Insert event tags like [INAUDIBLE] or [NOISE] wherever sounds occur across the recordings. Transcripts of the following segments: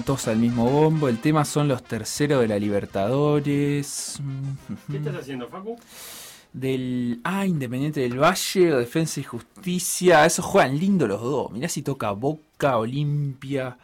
Todos al mismo bombo. El tema son los terceros de la Libertadores. ¿Qué estás haciendo, Facu? Del. Ah, Independiente del Valle o Defensa y Justicia. Esos juegan lindo los dos. Mirá si toca Boca, Olimpia.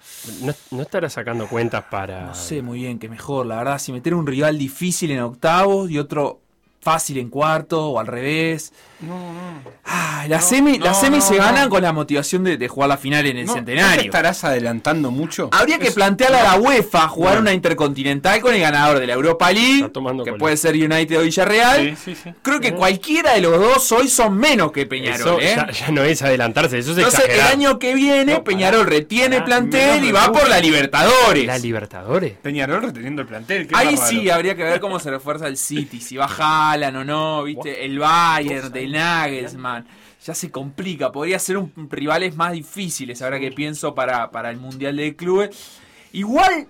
No, no estarás sacando cuentas para. No sé muy bien qué mejor, la verdad. Si meter un rival difícil en octavos y otro fácil en cuarto o al revés. No, no. Ah, la semi, la semi se ganan con la motivación de, jugar la final en el centenario. estarás adelantando mucho? Habría que plantearle a la UEFA jugar una intercontinental con el ganador de la Europa League, que puede ser United o Villarreal. Creo que cualquiera de los dos hoy son menos que Peñarol. ¿eh? ya, no es adelantarse, eso es Entonces, el año que viene, Peñarol retiene plantel y va por la Libertadores. ¿La Libertadores? Peñarol reteniendo el plantel. Ahí sí, habría que ver cómo se refuerza el City, si va [LAUGHS] Haaland o no, ¿viste? El Bayern, del Nagelsmann. Ya se complica, podría ser un rivales más difíciles ahora que pienso para, para el Mundial de Clubes. Igual,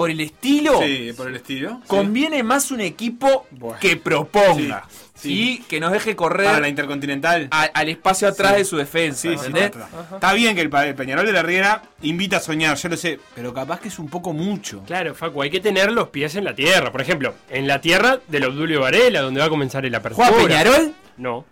por el estilo, sí, por el estilo conviene más un equipo que proponga. Y que nos deje correr para la Intercontinental al espacio atrás de su defensa. Está bien que el, Peñarol de la Riera invita a soñar, yo lo sé, pero capaz que es un poco mucho. Claro, Facu, hay que tener los pies en la tierra. Por ejemplo, en la tierra del Obdulio Varela, donde va a comenzar el apertura. ¿Juega Peñarol? No.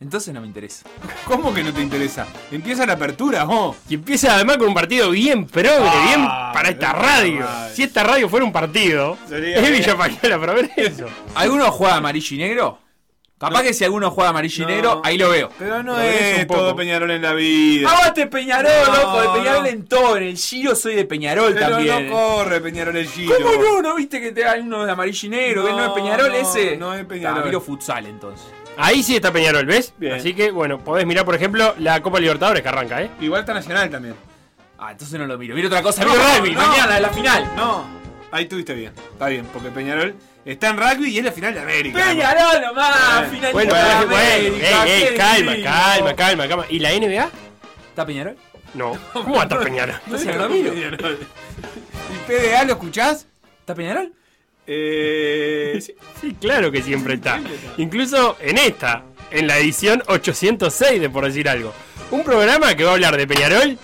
Entonces no me interesa. [LAUGHS] ¿Cómo que no te interesa? Empieza la apertura, oh. Y empieza además con un partido bien progre, ah, bien para esta radio. Si esta radio fuera un partido, es Villa Pañuela, pero ver eso. ¿Alguno juega amarillo y negro? Capaz que si alguno juega amarillo y negro, ahí lo veo. Pero no es, todo Peñarol en la vida. ¡Aguante Peñarol, loco! De Peñarol en todo. En el Giro soy de Peñarol pero también. no corre Peñarol el Giro. ¿Cómo no? ¿No viste que te hay uno de amarillo y negro? No, no es Peñarol ese? No es Peñarol. Miro futsal entonces. Ahí sí está Peñarol, ¿ves? Así que, bueno, podés mirar, por ejemplo, la Copa Libertadores que arranca, ¿eh? Igual está Nacional también. Ah, entonces no lo miro. Miro otra cosa. Miro rugby, mañana, en la final. No, ahí tuviste bien. Está bien, porque Peñarol está en rugby y es la final de América. Peñarol nomás, final bueno, de América. Bueno, ey, ey, calma, calma, calma, calma. ¿Y la NBA? ¿Está Peñarol? No. [LAUGHS] ¿Cómo está Peñarol? No sé, lo miro. ¿Y PDA lo escuchás? ¿Está Peñarol? Eh, sí, claro que siempre está. Incluso en esta, en la edición 806 de Por Decir Algo. Un programa que va a hablar de Peñarol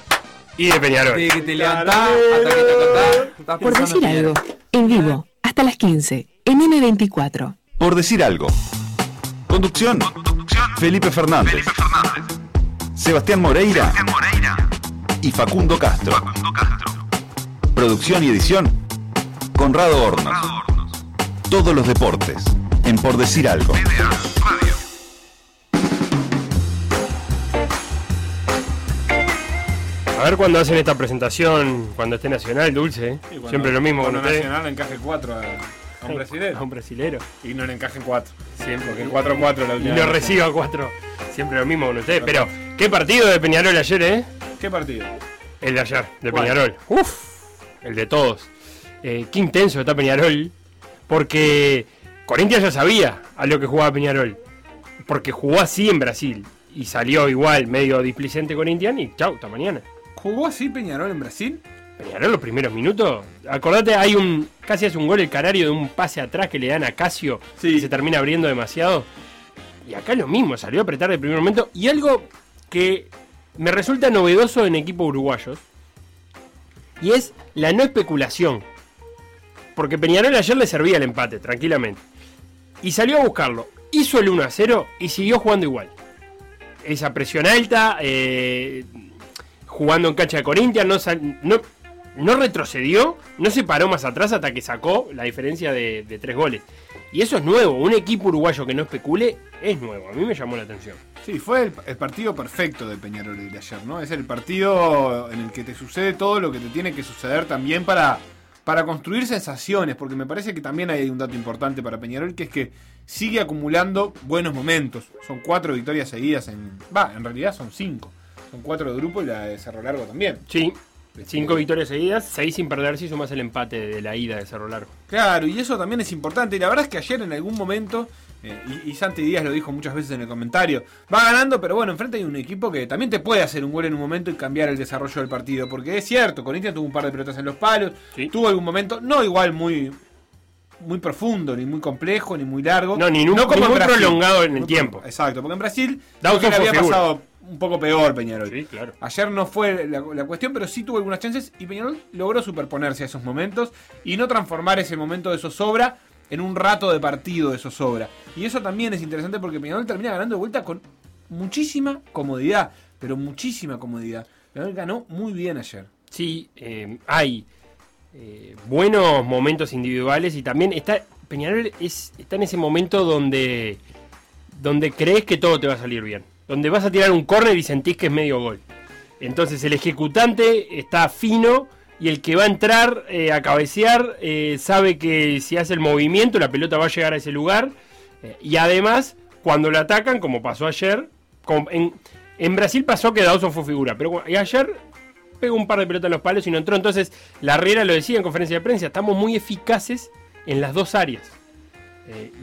y de Peñarol. De que te Por Decir Algo, en vivo, hasta las 15, en M24. Por Decir Algo. Conducción. Felipe Fernández. Sebastián Moreira. Y Facundo Castro. Producción y edición. Conrado Hornos todos los deportes, en Por Decir Algo. A ver cuando hacen esta presentación, cuando esté Nacional, Dulce. Siempre lo mismo cuando Nacional encaje 4 [LAUGHS] a, un brasilero. A un brasilero. Y no le encaje 4. Siempre, porque 4-4 la última. Y no reciba 4. Siempre lo mismo con ustedes. Pero, ¿qué partido de Peñarol ayer, eh? ¿Qué partido? El de ayer, de Peñarol. Uf, el de todos. Eh, qué intenso está Peñarol. Porque Corinthians ya sabía a lo que jugaba Peñarol. Porque jugó así en Brasil. Y salió igual, medio displicente Corinthians y chau, hasta mañana. ¿Jugó así Peñarol en Brasil? Peñarol los primeros minutos. Acordate, hay un. casi hace un gol el canario de un pase atrás que le dan a Casio Sí. y se termina abriendo demasiado. Y acá lo mismo, salió a apretar de primer momento. Y algo que me resulta novedoso en equipos uruguayos. Y es la no especulación. Porque Peñarol ayer le servía el empate, tranquilamente. Y salió a buscarlo. Hizo el 1 a 0 y siguió jugando igual. Esa presión alta, eh, jugando en cancha de Corinthians, no, no, no retrocedió, no se paró más atrás hasta que sacó la diferencia de, tres goles. Y eso es nuevo, un equipo uruguayo que no especule es nuevo, a mí me llamó la atención. Sí, fue el, el partido perfecto de Peñarol de ayer, ¿no? Es el partido en el que te sucede todo lo que te tiene que suceder también para, para construir sensaciones, porque me parece que también hay un dato importante para Peñarol, que es que sigue acumulando buenos momentos. Son cuatro victorias seguidas en... Va, en realidad son cinco. Son cuatro de grupo y la de Cerro Largo también. Sí, cinco victorias seguidas, seis sin perder si sumas el empate de la ida de Cerro Largo. Claro, y eso también es importante. Y la verdad es que ayer en algún momento, eh, y, y Santi Díaz lo dijo muchas veces en el comentario, va ganando, pero bueno, enfrente hay un equipo que también te puede hacer un gol en un momento y cambiar el desarrollo del partido. Porque es cierto, Corinthians tuvo un par de pelotas en los palos, Sí. tuvo algún momento, no igual muy muy profundo, ni muy complejo, ni muy largo. No, ni nu- como ni muy Brasil. prolongado en el tiempo. Exacto, porque en Brasil Dawson había pasado un poco peor Peñarol. Sí, claro. Ayer no fue la, la cuestión, pero sí tuvo algunas chances y Peñarol logró superponerse a esos momentos y no transformar ese momento de zozobra en un rato de partido de zozobra. Y eso también es interesante porque Peñarol termina ganando de vuelta con muchísima comodidad, pero muchísima comodidad. Peñarol ganó muy bien ayer. Sí, eh, hay eh, buenos momentos individuales y también está Peñarol es, está en ese momento donde, donde crees que todo te va a salir bien. Donde vas a tirar un córner y sentís que es medio gol. Entonces el ejecutante está fino y el que va a entrar eh, a cabecear eh, sabe que si hace el movimiento la pelota va a llegar a ese lugar. Eh, y además, cuando lo atacan, como pasó ayer, en, Brasil pasó que Dawson fue figura, pero y ayer pegó un par de pelotas en los palos y no entró. Entonces, la Riera lo decía en conferencia de prensa, estamos muy eficaces en las dos áreas.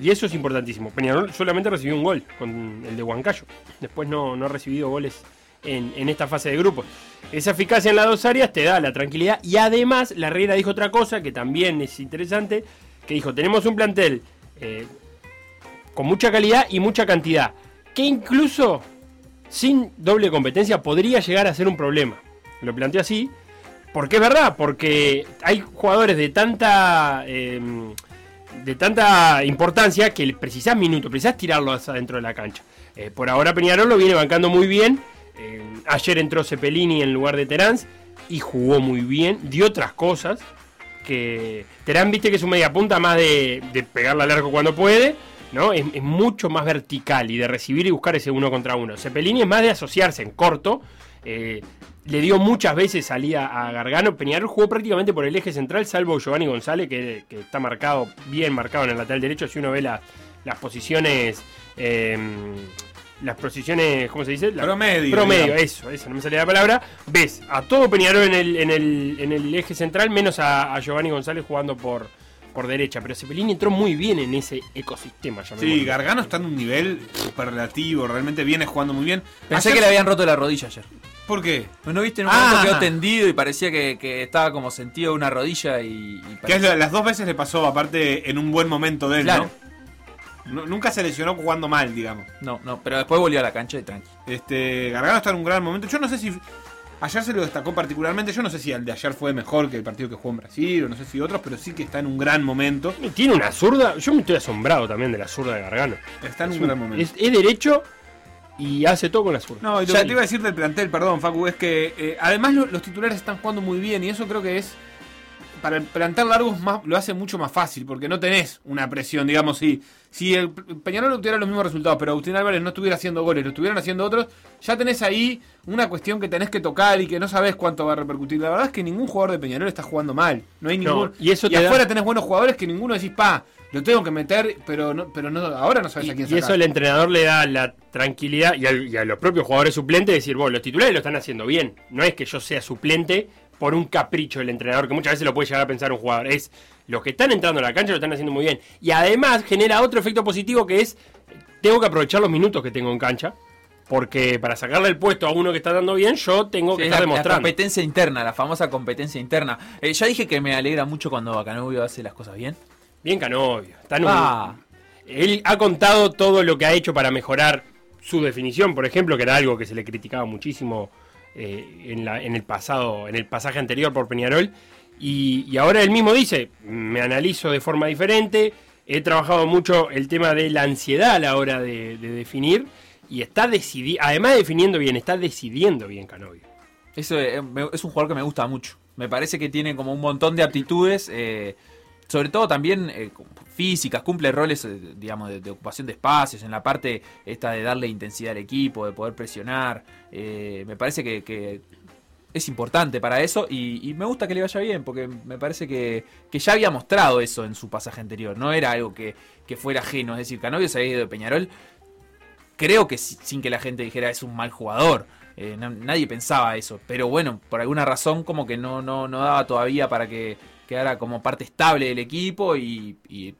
Y eso es importantísimo. Peñarol solamente recibió un gol con el de Huancayo. Después no, no ha recibido goles en, esta fase de grupos. Esa eficacia en las dos áreas te da la tranquilidad. Y además, la Riera dijo otra cosa que también es interesante. Que dijo, tenemos un plantel eh, con mucha calidad y mucha cantidad. Que incluso sin doble competencia podría llegar a ser un problema. Lo planteó así. Porque es verdad, porque hay jugadores de tanta eh, de tanta importancia que precisás minutos, precisás tirarlos adentro de la cancha. Eh, por ahora Peñarol lo viene bancando muy bien. Eh, ayer entró Cepelini en lugar de Terán y jugó muy bien, dio otras cosas. Que Terán, viste que es un media punta más de, de pegarle al cuando puede, ¿no? Es, mucho más vertical y de recibir y buscar ese uno contra uno. Cepelini es más de asociarse en corto. eh, le dio muchas veces salida a Gargano. Peñarol jugó prácticamente por el eje central, salvo Giovanni González, que, está marcado, bien marcado en el lateral derecho. Si uno ve la- las posiciones. eh, las posiciones, ¿cómo se dice? La- Promedio, Promedio, digamos. eso, eso, no me sale la palabra. Ves a todo Peñarol en el, en el, en el eje central, menos a, a Giovanni González jugando por, por derecha. Pero Cepelini entró muy bien en ese ecosistema. Sí, llamémoslo. Gargano está en un nivel superlativo, realmente viene jugando muy bien. Pensé Ayer- que le habían roto la rodilla ayer. ¿Por qué? ¿No viste? En un Ah. momento quedó tendido y parecía que, que estaba como sentido una rodilla y. y Que es lo- las dos veces le pasó, aparte, en un buen momento de él, Claro. ¿no? Nu- Nunca se lesionó jugando mal, digamos. No, no, pero después volvió a la cancha y tranqui. Este, Gargano está en un gran momento. Yo no sé si. Ayer se lo destacó particularmente. Yo no sé si el de ayer fue mejor que el partido que jugó en Brasil, o no sé si otros, pero sí que está en un gran momento. Tiene una zurda. Yo me estoy asombrado también de la zurda de Gargano. Está en Es, un un- gran momento. es- es derecho y hace todo con la zurda. No, y lo Ya- que te iba a decir del plantel, perdón, Facu, es que eh, además lo- los titulares están jugando muy bien y eso creo que es. Para el plantel largo es más, lo hace mucho más fácil porque no tenés una presión, digamos, si, si el Peñarol obtuviera los mismos resultados, pero Agustín Álvarez no estuviera haciendo goles, lo estuvieran haciendo otros, ya tenés ahí una cuestión que tenés que tocar y que no sabés cuánto va a repercutir. La verdad es que ningún jugador de Peñarol está jugando mal. No hay No, ningún. y eso te afuera da- tenés buenos jugadores que ninguno decís, pa, lo tengo que meter, pero no, pero no, ahora no sabes Y, a quién y sacar. eso el entrenador le da la tranquilidad y, al- y a los propios jugadores suplentes de decir, bueno, los titulares lo están haciendo bien. No es que yo sea suplente por un capricho del entrenador, que muchas veces lo puede llegar a pensar un jugador. Es los que están entrando a la cancha lo están haciendo muy bien. Y además genera otro efecto positivo que es, tengo que aprovechar los minutos que tengo en cancha. Porque para sacarle el puesto a uno que está dando bien, yo tengo que Sí, estar la, la demostrando. competencia interna, la famosa competencia interna. Eh, ya dije que me alegra mucho cuando Bacanovio hace las cosas bien. Bien Canovio. Está en un- Ah. Él ha contado todo lo que ha hecho para mejorar su definición, por ejemplo, que era algo que se le criticaba muchísimo eh, en, el pasado, en el pasaje anterior por Peñarol. Y, ahora él mismo dice, me analizo de forma diferente, he trabajado mucho el tema de la ansiedad a la hora de, de definir y está decidiendo, además de definiendo bien, está decidiendo bien Canovio. Eso es un jugador que me gusta mucho. Me parece que tiene como un montón de aptitudes, eh, sobre todo también eh, físicas, cumple roles, eh, digamos, de, ocupación de espacios, en la parte esta de darle intensidad al equipo, de poder presionar. eh, me parece que, es importante para eso y, me gusta que le vaya bien, porque me parece que, que ya había mostrado eso en su pasaje anterior. No era algo que, que fuera ajeno, es decir, Canovio se había ido de Peñarol creo que si- sin que la gente dijera es un mal jugador. Eh, na- nadie pensaba eso. Pero bueno, por alguna razón como que no, no, no daba todavía para que quedara como parte estable del equipo y, y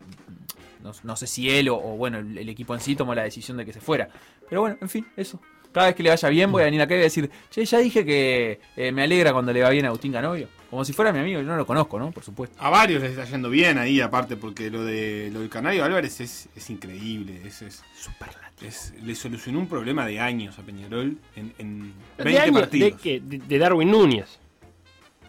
no, no sé si él o, o, bueno, el, el equipo en sí tomó la decisión de que se fuera. Pero bueno, en fin, eso. Cada vez que le vaya bien voy a venir acá y voy a decir, che, ya dije que eh, me alegra cuando le va bien a Agustín Canovio. Como si fuera mi amigo, yo no lo conozco, ¿no? Por supuesto. A varios les está yendo bien ahí, aparte, porque lo de lo del Canario Álvarez es, es increíble. Es, es, es- le solucionó un problema de años a Peñarol en, en ¿De 20 año? partidos. ¿De, qué? De- de Darwin Núñez.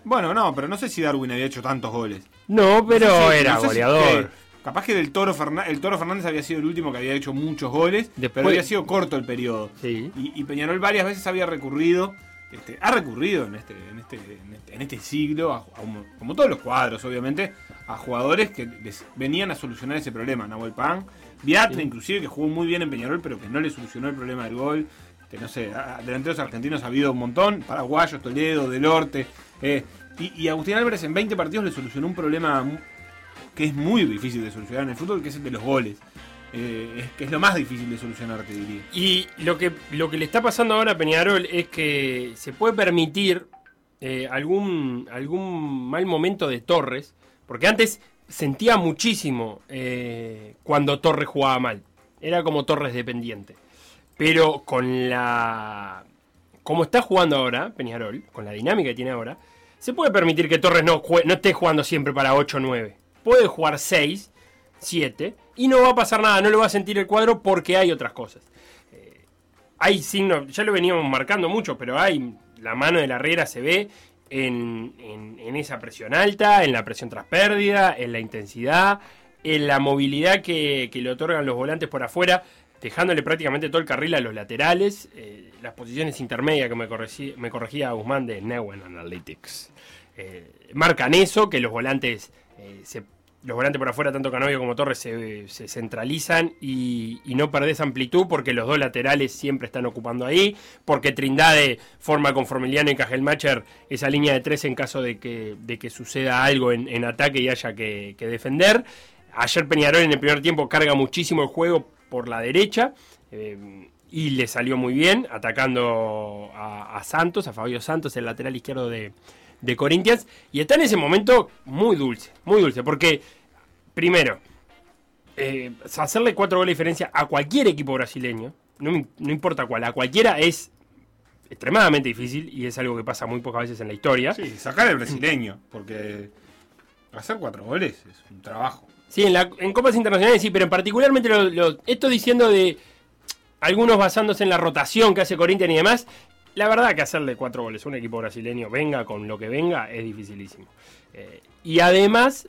Bueno, no, pero no sé si Darwin había hecho tantos goles. No, pero No sé si- era no sé si- goleador. que- capaz que del Toro Fernández, el Toro Fernández había sido el último que había hecho muchos goles, Después- pero había sido corto el periodo. Sí. Y, y Peñarol varias veces había recurrido, este, ha recurrido en este, en este, en este, en este siglo, a- a un- como todos los cuadros, obviamente, a jugadores que les venían a solucionar ese problema. Nahuel Pan, Biatre, inclusive, que jugó muy bien en Peñarol, pero que no le solucionó el problema del gol. Que no sé, delanteros argentinos ha habido un montón, paraguayos, Toledo, Delorte. Eh, y, y Agustín Álvarez en 20 partidos le solucionó un problema que es muy difícil de solucionar en el fútbol, que es el de los goles. Eh, es, que es lo más difícil de solucionar, te diría. Y lo que, lo que le está pasando ahora a Peñarol es que se puede permitir eh, algún, algún mal momento de Torres, porque antes sentía muchísimo cuando Torres jugaba mal. Era como Torres dependiente. Pero con la. Como está jugando ahora Peñarol, con la dinámica que tiene ahora, se puede permitir que Torres no, jue- no esté jugando siempre para 8 o 9. Puede jugar 6, 7 y no va a pasar nada, no lo va a sentir el cuadro porque hay otras cosas. Eh, hay signos, ya lo veníamos marcando mucho, pero hay, la mano de la Herrera se ve en, esa presión alta, en la presión tras pérdida, en la intensidad, en la movilidad que le otorgan los volantes por afuera, dejándole prácticamente todo el carril a los laterales, eh, las posiciones intermedias que me, me corregía Guzmán de Neuen Analytics. Eh, marcan eso, que los volantes eh, los volantes por afuera, tanto Canovio como Torres, se, centralizan y, y no perdés amplitud porque los dos laterales siempre están ocupando ahí, porque Trindade forma con Formiliano y Cajelmacher esa línea de tres en caso de que, de que suceda algo en, ataque y haya que defender. Ayer Peñarol en el primer tiempo carga muchísimo el juego por la derecha. eh, y le salió muy bien, atacando a, Santos, a Fabio Santos, el lateral izquierdo de, de Corinthians. Y está en ese momento muy dulce, muy dulce, porque primero, eh, hacerle cuatro goles de diferencia a cualquier equipo brasileño, no, no importa cuál, a cualquiera es extremadamente difícil y es algo que pasa muy pocas veces en la historia. Sí, sacar el brasileño, porque hacer cuatro goles es un trabajo. Sí, en, la- en copas internacionales sí, pero en particularmente lo, lo- esto diciendo de algunos basándose en la rotación que hace Corinthians y demás, la verdad que hacerle cuatro goles a un equipo brasileño, venga con lo que venga, es dificilísimo. Eh, y además,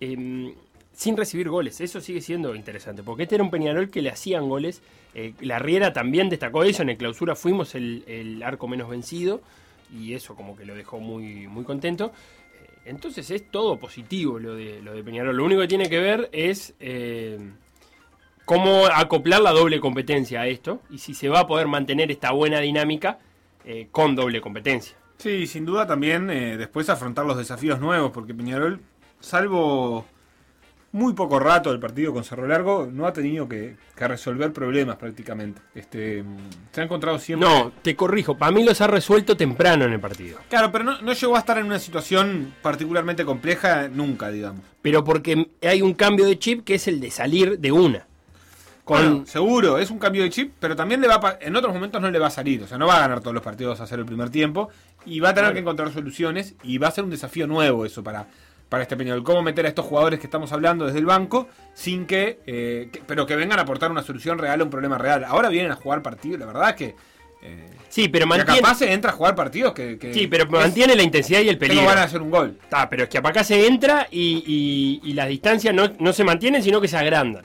em, sin recibir goles, eso sigue siendo interesante, porque este era un Peñarol que le hacían goles, eh, la Riera también destacó eso, en el clausura fuimos el, el arco menos vencido, y eso como que lo dejó muy, muy contento. Entonces es todo positivo lo de, lo de Peñarol. Lo único que tiene que ver es eh, cómo acoplar la doble competencia a esto y si se va a poder mantener esta buena dinámica eh, con doble competencia. Sí, sin duda también eh, después afrontar los desafíos nuevos, porque Peñarol, salvo muy poco rato del partido con Cerro Largo, no ha tenido que, que resolver problemas prácticamente. Este, mm, se ha encontrado siempre... No, te corrijo, para mí los ha resuelto temprano en el partido. Claro, pero no, no llegó a estar en una situación particularmente compleja nunca, digamos. Pero porque hay un cambio de chip que es el de salir de una. con Bueno, seguro, es un cambio de chip, pero también le va a en otros momentos no le va a salir. O sea, no va a ganar todos los partidos a hacer el primer tiempo. Y va a tener que encontrar soluciones. Y va a ser un desafío nuevo eso para, para este Peñarol. Cómo meter a estos jugadores que estamos hablando desde el banco, sin que, eh, que- Pero que vengan a aportar una solución real a un problema real. Ahora vienen a jugar partidos, la verdad es que. Eh, Sí, pero mantiene. capaz se entra a jugar partidos que. que Sí, pero es- mantiene la intensidad y el peligro. ganas de hacer un gol. Está, pero es que acá se entra y, y- y las distancias no, no se mantienen, sino que se agrandan.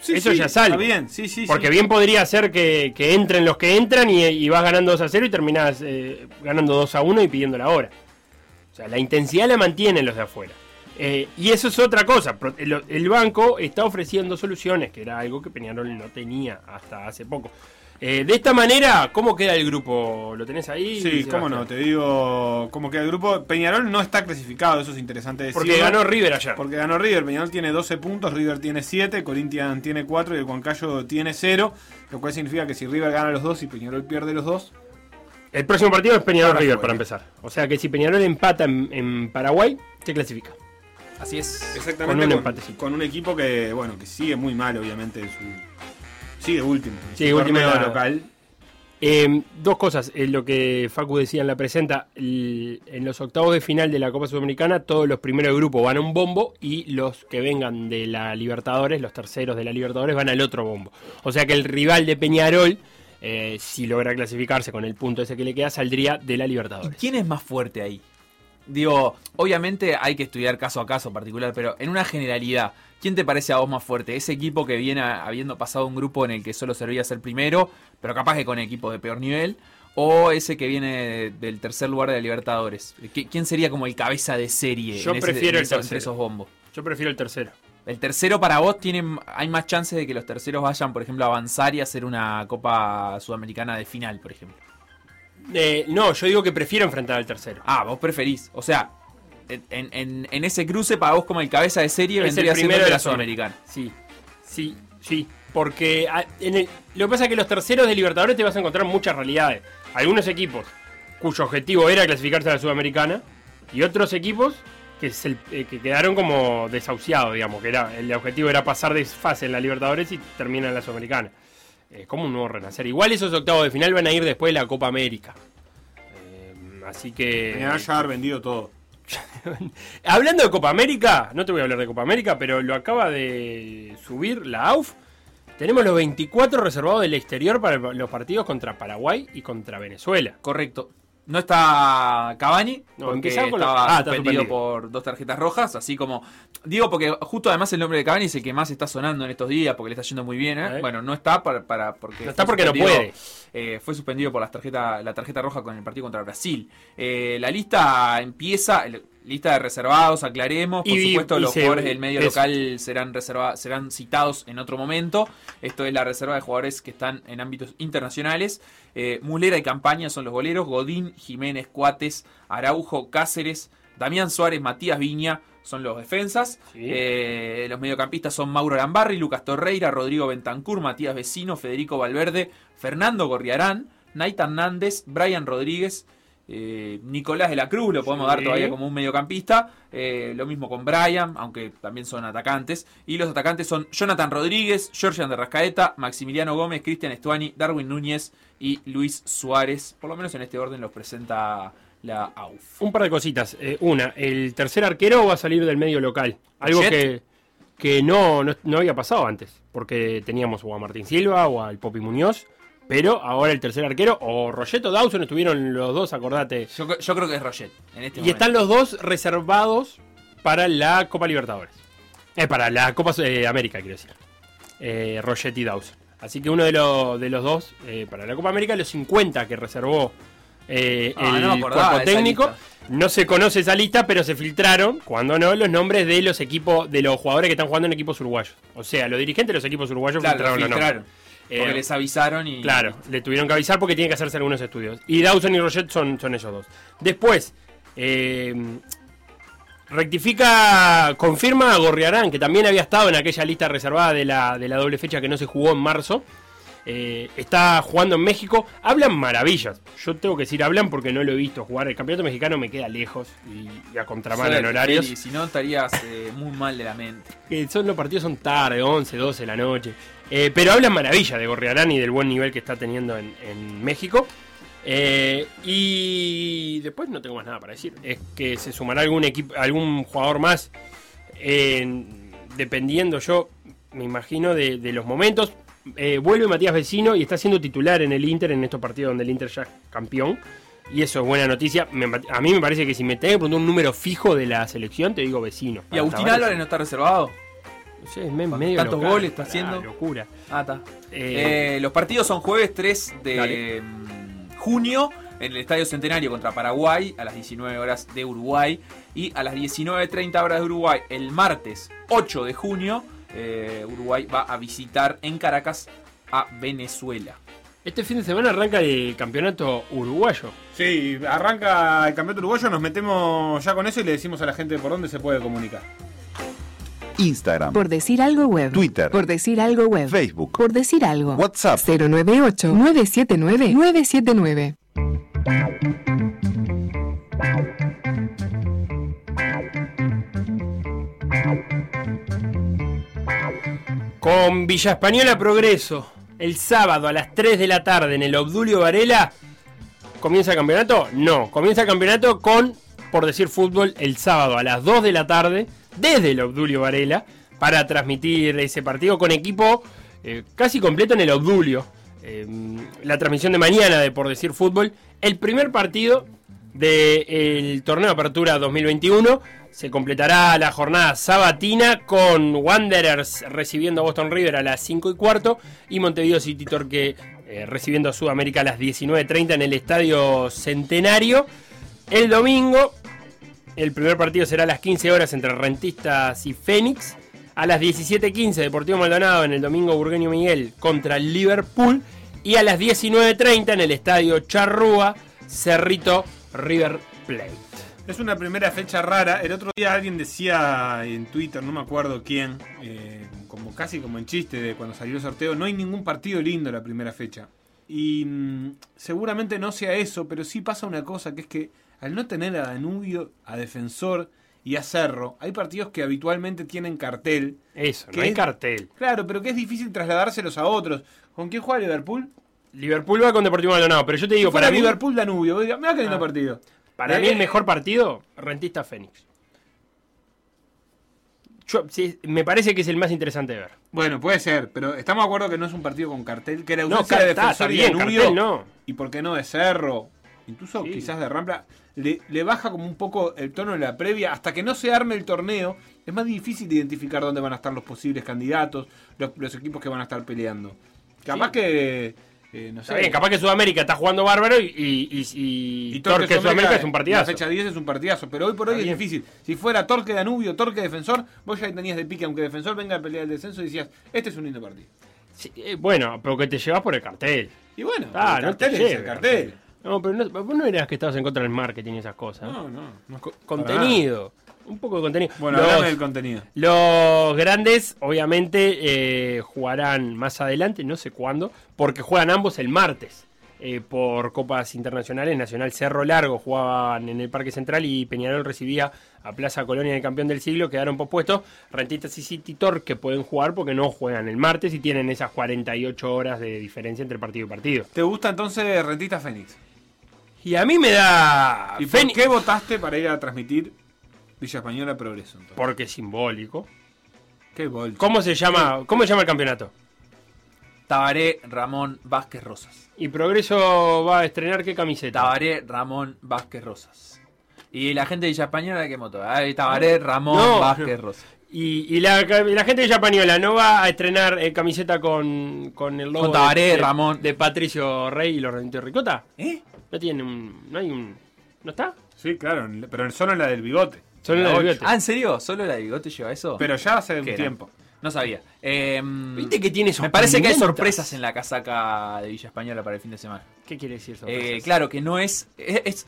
Sí, Eso sí, ya sale. Está bien, sí, sí. Porque sí. bien podría ser que, que entren los que entran y, y vas ganando 2 a 0 y terminás eh, ganando 2 a 1 y pidiendo la hora. Sea, la intensidad la mantienen los de afuera. Eh, y eso es otra cosa. El, el banco está ofreciendo soluciones, que era algo que Peñarol no tenía hasta hace poco. Eh, de esta manera, ¿cómo queda el grupo? ¿Lo tenés ahí? Sí, cómo no, te digo cómo queda el grupo. Peñarol no está clasificado, eso es interesante decirlo. Porque ganó River ayer. Porque ganó River, Peñarol tiene 12 puntos, River tiene 7, Corinthians tiene 4 y el Huancayo tiene 0. Lo cual significa que si River gana los dos y Peñarol pierde los dos, El próximo partido es Peñarol River para empezar. O sea que si Peñarol empata en, en Paraguay, se clasifica. Así es. exactamente Con un con, empatecito. con un equipo que, bueno, que sigue muy mal, obviamente, en su. Sigue último. en su Sigue último la- local. Eh, dos cosas, eh, lo que Facu decía en la presenta, el- en los octavos de final de la Copa Sudamericana, todos los primeros de grupo van a un bombo y los que vengan de la Libertadores, los terceros de la Libertadores, van al otro bombo. O sea que el rival de Peñarol, eh, si logra clasificarse con el punto ese que le queda, saldría de la ¿Y Libertadores. quién es más fuerte ahí? Digo, obviamente hay que estudiar caso a caso particular, pero en una generalidad, ¿quién te parece a vos más fuerte? ¿Ese equipo que viene a- habiendo pasado un grupo en el que solo servía ser primero, pero capaz que con equipos de peor nivel? ¿O ese que viene del tercer lugar de la Libertadores? ¿Qui- ¿Quién sería como el cabeza de serie Yo en ese- prefiero en el esos- tercero. entre esos bombos? Yo prefiero el tercero. El tercero para vos tiene, hay más chances de que los terceros vayan, por ejemplo, a avanzar y hacer una Copa Sudamericana de final, por ejemplo. Eh, no, yo digo que prefiero enfrentar al tercero. Ah, vos preferís. O sea, en, en- en ese cruce para vos como el cabeza de serie Es vendría primero de la. Sudamericana. Sí, sí, sí. Porque ah, en el- lo que pasa es que los terceros de Libertadores te vas a encontrar muchas realidades. Algunos equipos cuyo objetivo era clasificarse a la Sudamericana y otros equipos que, es el- eh, que quedaron como desahuciados, digamos, que era el objetivo era pasar de fase en la Libertadores y terminar en la Sudamericana. Es como un nuevo renacer. Igual esos octavos de final van a ir después de la Copa América. Eh, así que... Peñarol ya haber vendido todo. [LAUGHS] Hablando de Copa América, no te voy a hablar de Copa América, pero lo acaba de subir la AUF. Tenemos los 24 reservados del exterior para los partidos contra Paraguay y contra Venezuela. Correcto. No está Cavani, No, porque la- estaba Ah, suspendido por dos tarjetas rojas, así como... Digo porque justo además el nombre de Cavani es el que más está sonando en estos días, porque le está yendo muy bien, ¿eh? Bueno, no está para... para porque No está porque no puede. eh, fue suspendido por las tarjeta, la tarjeta roja con el partido contra Brasil. Eh, la lista empieza... el- Lista de reservados, aclaremos. Por Y- supuesto, y los se- jugadores del medio local serán, reserva- serán citados en otro momento. Esto es la reserva de jugadores que están en ámbitos internacionales. Eh, Mulera y Campaña son los goleros. Godín, Jiménez, Cuates, Araujo, Cáceres, Damián Suárez, Matías Viña son los defensas. Sí. Eh, los mediocampistas son Mauro Lambarri, Lucas Torreira, Rodrigo Bentancur, Matías Vecino, Federico Valverde, Fernando Gorriarán, Naita Hernández, Brian Rodríguez. Eh, Nicolás de la Cruz, lo podemos Sí. dar todavía como un mediocampista. eh, lo mismo con Brian, aunque también son atacantes. Y los atacantes son Jonathan Rodríguez, Georgian de Rascaeta, Maximiliano Gómez, Cristian Estuani, Darwin Núñez y Luis Suárez. Por lo menos en este orden los presenta la AUF. Un par de cositas. Eh, una, el tercer arquero va a salir del medio local. Algo Jet. que, que no, no, no había pasado antes. Porque teníamos o a Martín Silva o al Popi Muñoz. Pero ahora el tercer arquero, o Rogeto Dawson, estuvieron los dos, acordate. Yo, yo creo que es Roget en este Y momento. están los dos reservados para la Copa Libertadores. Eh, para la Copa eh, América, quiero decir. Eh, Roget y Dawson. Así que uno de, los de los dos, eh, para la Copa América, los 50 que reservó eh, Ah, el no me acordaba cuerpo técnico. No se conoce esa lista, pero se filtraron, cuando no, los nombres de los equipos, de los jugadores que están jugando en equipos uruguayos. O sea, los dirigentes de los equipos uruguayos Claro, lo filtraron los nombres. Filtraron. Porque Eh, les avisaron y. Claro, le tuvieron que avisar porque tienen que hacerse algunos estudios. Y Dawson y Roget son, son ellos dos. Después, eh, rectifica, confirma a Gorriarán, que también había estado en aquella lista reservada de la, de la doble fecha que no se jugó en marzo. Eh, está jugando en México. Hablan maravillas. Yo tengo que decir, hablan porque no lo he visto jugar. El campeonato mexicano me queda lejos y, y a contramano en horarios. Y si no, estarías eh, muy mal de la mente. Son, los partidos son tarde, 11, 12 de la noche. Eh, pero hablan maravilla de Gorriarán y del buen nivel que está teniendo en, en México. Eh, y después no tengo más nada para decir. Es que se sumará algún equipo, algún jugador más. eh, dependiendo yo, me imagino, de, de los momentos. Eh, vuelve Matías Vecino y está siendo titular en el Inter en estos partidos donde el Inter ya es campeón. Y eso es buena noticia. Me- a mí me parece que si me tengo que preguntar un número fijo de la selección, te digo vecino. ¿Y Agustín Álvarez no está reservado? No sé, es medio tantos local, goles está ah, haciendo. locura. Ah, está. Eh, Eh, los partidos son jueves 3 de Dale. mm, junio en el Estadio Centenario contra Paraguay a las 19 horas de Uruguay y a las 19.30 horas de Uruguay el martes 8 de junio eh, Uruguay va a visitar en Caracas a Venezuela. Este fin de semana arranca el campeonato uruguayo. Sí, arranca el campeonato uruguayo, nos metemos ya con eso y le decimos a la gente por dónde se puede comunicar. Instagram, Por decir algo web. Twitter. Por decir algo web. Facebook, Por decir algo. WhatsApp. 098-979-979. Con Villa Española Progreso, el sábado a las 3 de la tarde en el Obdulio Varela, ¿comienza el campeonato? No, comienza el campeonato con, por decir fútbol, el sábado a las 2 de la tarde, desde el Obdulio Varela, para transmitir ese partido con equipo eh, casi completo en el Obdulio. Eh, la transmisión de mañana de Por decir fútbol, el primer partido del torneo de apertura 2021. Se completará la jornada sabatina con Wanderers recibiendo a Boston River a las 5 y cuarto y Montevideo City Torque eh, recibiendo a Sudamérica a las 19.30 en el Estadio Centenario. El domingo, el primer partido será a las 15 horas entre Rentistas y Fénix. A las 17.15 Deportivo Maldonado en el domingo Burgueño Miguel contra Liverpool. Y a las 19.30 en el Estadio Charrúa, Cerrito River Plate. Es una primera fecha rara. El otro día alguien decía en Twitter, no me acuerdo quién, eh, como casi como en chiste de cuando salió el sorteo, no hay ningún partido lindo la primera fecha. Y mm, seguramente no sea eso, pero sí pasa una cosa, que es que al no tener a Danubio, a Defensor y a Cerro, hay partidos que habitualmente tienen cartel. Eso, no hay cartel. Claro, pero que es difícil trasladárselos a otros. ¿Con quién juega Liverpool? Liverpool va con Deportivo Maldonado, pero yo te digo, Si para mí, Liverpool Danubio, mirá qué lindo Ah. partido. Para mí el mejor partido, Rentista Fénix. Yo- sí, me parece que es el más interesante de ver. Bueno, puede ser, pero estamos de acuerdo que no es un partido con cartel, que la No, ausencia de defensor está bien, cartel no. y por qué no de Cerro, incluso Sí. quizás de Rampla, le, le baja como un poco el tono de la previa, hasta que no se arme el torneo, es más difícil identificar dónde van a estar los posibles candidatos, los, los equipos que van a estar peleando. Capaz Sí. que, eh, no sé, Está bien, capaz que Sudamérica está jugando bárbaro y, y, y, y Torque Sudamérica es un La partidazo. fecha 10 es un partidazo, pero hoy por hoy es difícil. Si fuera Torque Danubio, Torque Defensor, vos ya tenías de pique, aunque Defensor venga a pelear el descenso, y decías, este es un lindo partido. Sí, eh, bueno, pero que te llevas por el cartel. Y bueno, Ah, el no te cartel es el cartel. No, pero no, vos no eras que estabas en contra del marketing y esas cosas. No, no, contenido. Un poco de contenido. Bueno, Los- del contenido. Los grandes, obviamente, eh, jugarán más adelante, no sé cuándo, porque juegan ambos el martes eh, por copas internacionales. Nacional Cerro Largo jugaban en el Parque Central y Peñarol recibía a Plaza Colonia el campeón del siglo. Quedaron pospuestos. Rentistas y City Torque pueden jugar porque no juegan el martes y tienen esas 48 horas de diferencia entre partido y partido. ¿Te gusta entonces Rentista Fénix? Y a mí me da. ¿Y por Fénix- qué votaste para ir a transmitir Villa Española Progreso? entonces? Porque es simbólico. ¿Qué bolche? ¿Cómo se llama, cómo se llama el campeonato? Tabaré Ramón Vázquez Rosas. Y Progreso va a estrenar qué camiseta. Tabaré Ramón Vázquez Rosas. Y la gente de Villa Española, ¿qué moto? Ay, Tabaré Ramón No. Vázquez Rosas. Y, y la, la gente de Chapañola no va a estrenar eh, camiseta con, con el logo Con Tabaré, de, de- Ramón. de Patricio Rey y los Rentos de Ricota. ¿Eh? No tiene un. No hay un. ¿No está? Sí, claro, pero solo en la del bigote. Solo en la del bigote. Ah, ¿en serio? ¿Solo la de bigote lleva eso? Pero ya hace un tiempo. No sabía. Eh, Viste que tiene Me parece que hay sorpresas en la casaca de Villa Española para el fin de semana. ¿Qué quiere decir eso? Eh, claro, que no es, es, es-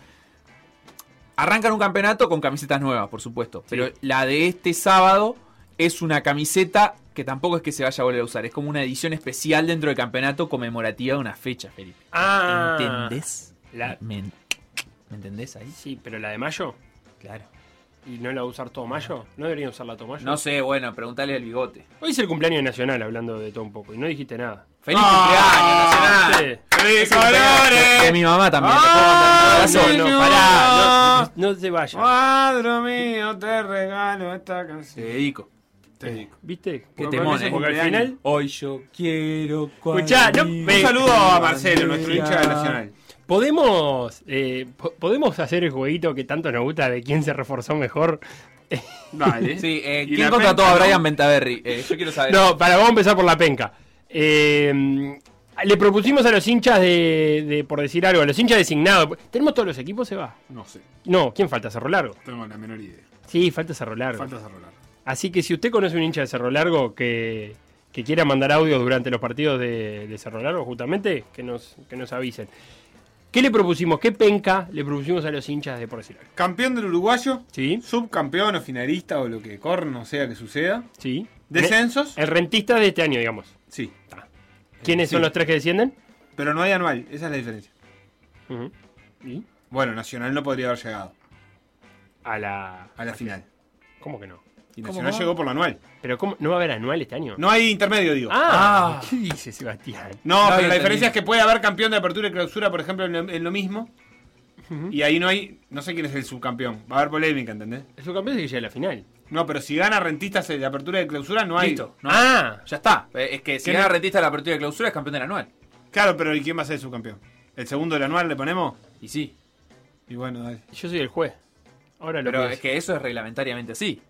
Arrancan un campeonato con camisetas nuevas, por supuesto. Pero la de este sábado es una camiseta que tampoco es que se vaya a volver a usar. Es como una edición especial dentro del campeonato conmemorativa de una fecha, Felipe. Ah. ¿Entendés? La- ¿Me, ¿Me entendés ahí? Sí, pero la de mayo. Claro. ¿Y no la va a usar todo mayo? ¿No deberían usarla todo mayo? No sé, bueno, preguntale al bigote. Hoy es el cumpleaños de Nacional, hablando de todo un poco, y no dijiste nada. ¡Feliz Ah, cumpleaños, Nacional! Sí. ¡Feliz colores! De mi mamá también. Ah. No, pará, no, no se vaya. Cuadro mío, te regalo esta Te canción. dedico. Te digo. ¿Viste? Qué Porque temón, ese eh. Porque al final Hoy yo quiero Escuchá, no, Un saludo a Marcelo, nuestro hincha de Nacional. Podemos eh, po- podemos hacer el jueguito que tanto nos gusta de quién se reforzó mejor. [LAUGHS] Vale. Sí, eh, ¿quién contrató penca, a? Brian Bentaverri? Eh, yo quiero saber. [LAUGHS] No, para vamos a empezar por la penca. Eh, le propusimos a los hinchas de, de, por decir algo, a los hinchas designados. ¿Tenemos todos los equipos, se va? No sé, No, ¿quién falta? Cerro Largo. tengo la menor idea. Sí, falta Cerro Largo. Falta cerrar. Así que si usted conoce un hincha de Cerro Largo que, que quiera mandar audio durante los partidos de, de Cerro Largo, justamente, que nos, que nos avisen. ¿Qué le propusimos? ¿Qué penca le propusimos a los hinchas de por? Campeón del uruguayo, ¿Sí? subcampeón o finalista o lo que corno sea que suceda. ¿Sí? Descensos, El rentista de este año, digamos. sí. ¿Quiénes Sí. son los tres que descienden? Pero no hay anual, esa es la diferencia. Bueno, Nacional no podría haber llegado A la... a la final. ¿Cómo que no? Y ¿Cómo Nacional no? llegó por la anual. ¿Pero cómo? ¿No va a haber anual este año? No hay intermedio, digo. Ah, Ah. ¿qué dice Sebastián? No, No pero la diferencia es que puede haber campeón de apertura y clausura, por ejemplo, en lo, en lo mismo. Y ahí no hay, no sé quién es el subcampeón. Va a haber polémica, ¿entendés? El subcampeón es que llega a la final. No, pero si gana rentistas de apertura y clausura, no hay. Listo. No, Ah, Ya está. Eh, Es que si ¿Quién gana es? rentista la apertura de clausura es campeón del anual. Claro, pero ¿y quién va a ser el subcampeón? ¿El segundo del anual le ponemos? Y sí. Y bueno, dale. yo soy el juez. Ahora lo Pero pienso. es que eso es reglamentariamente así.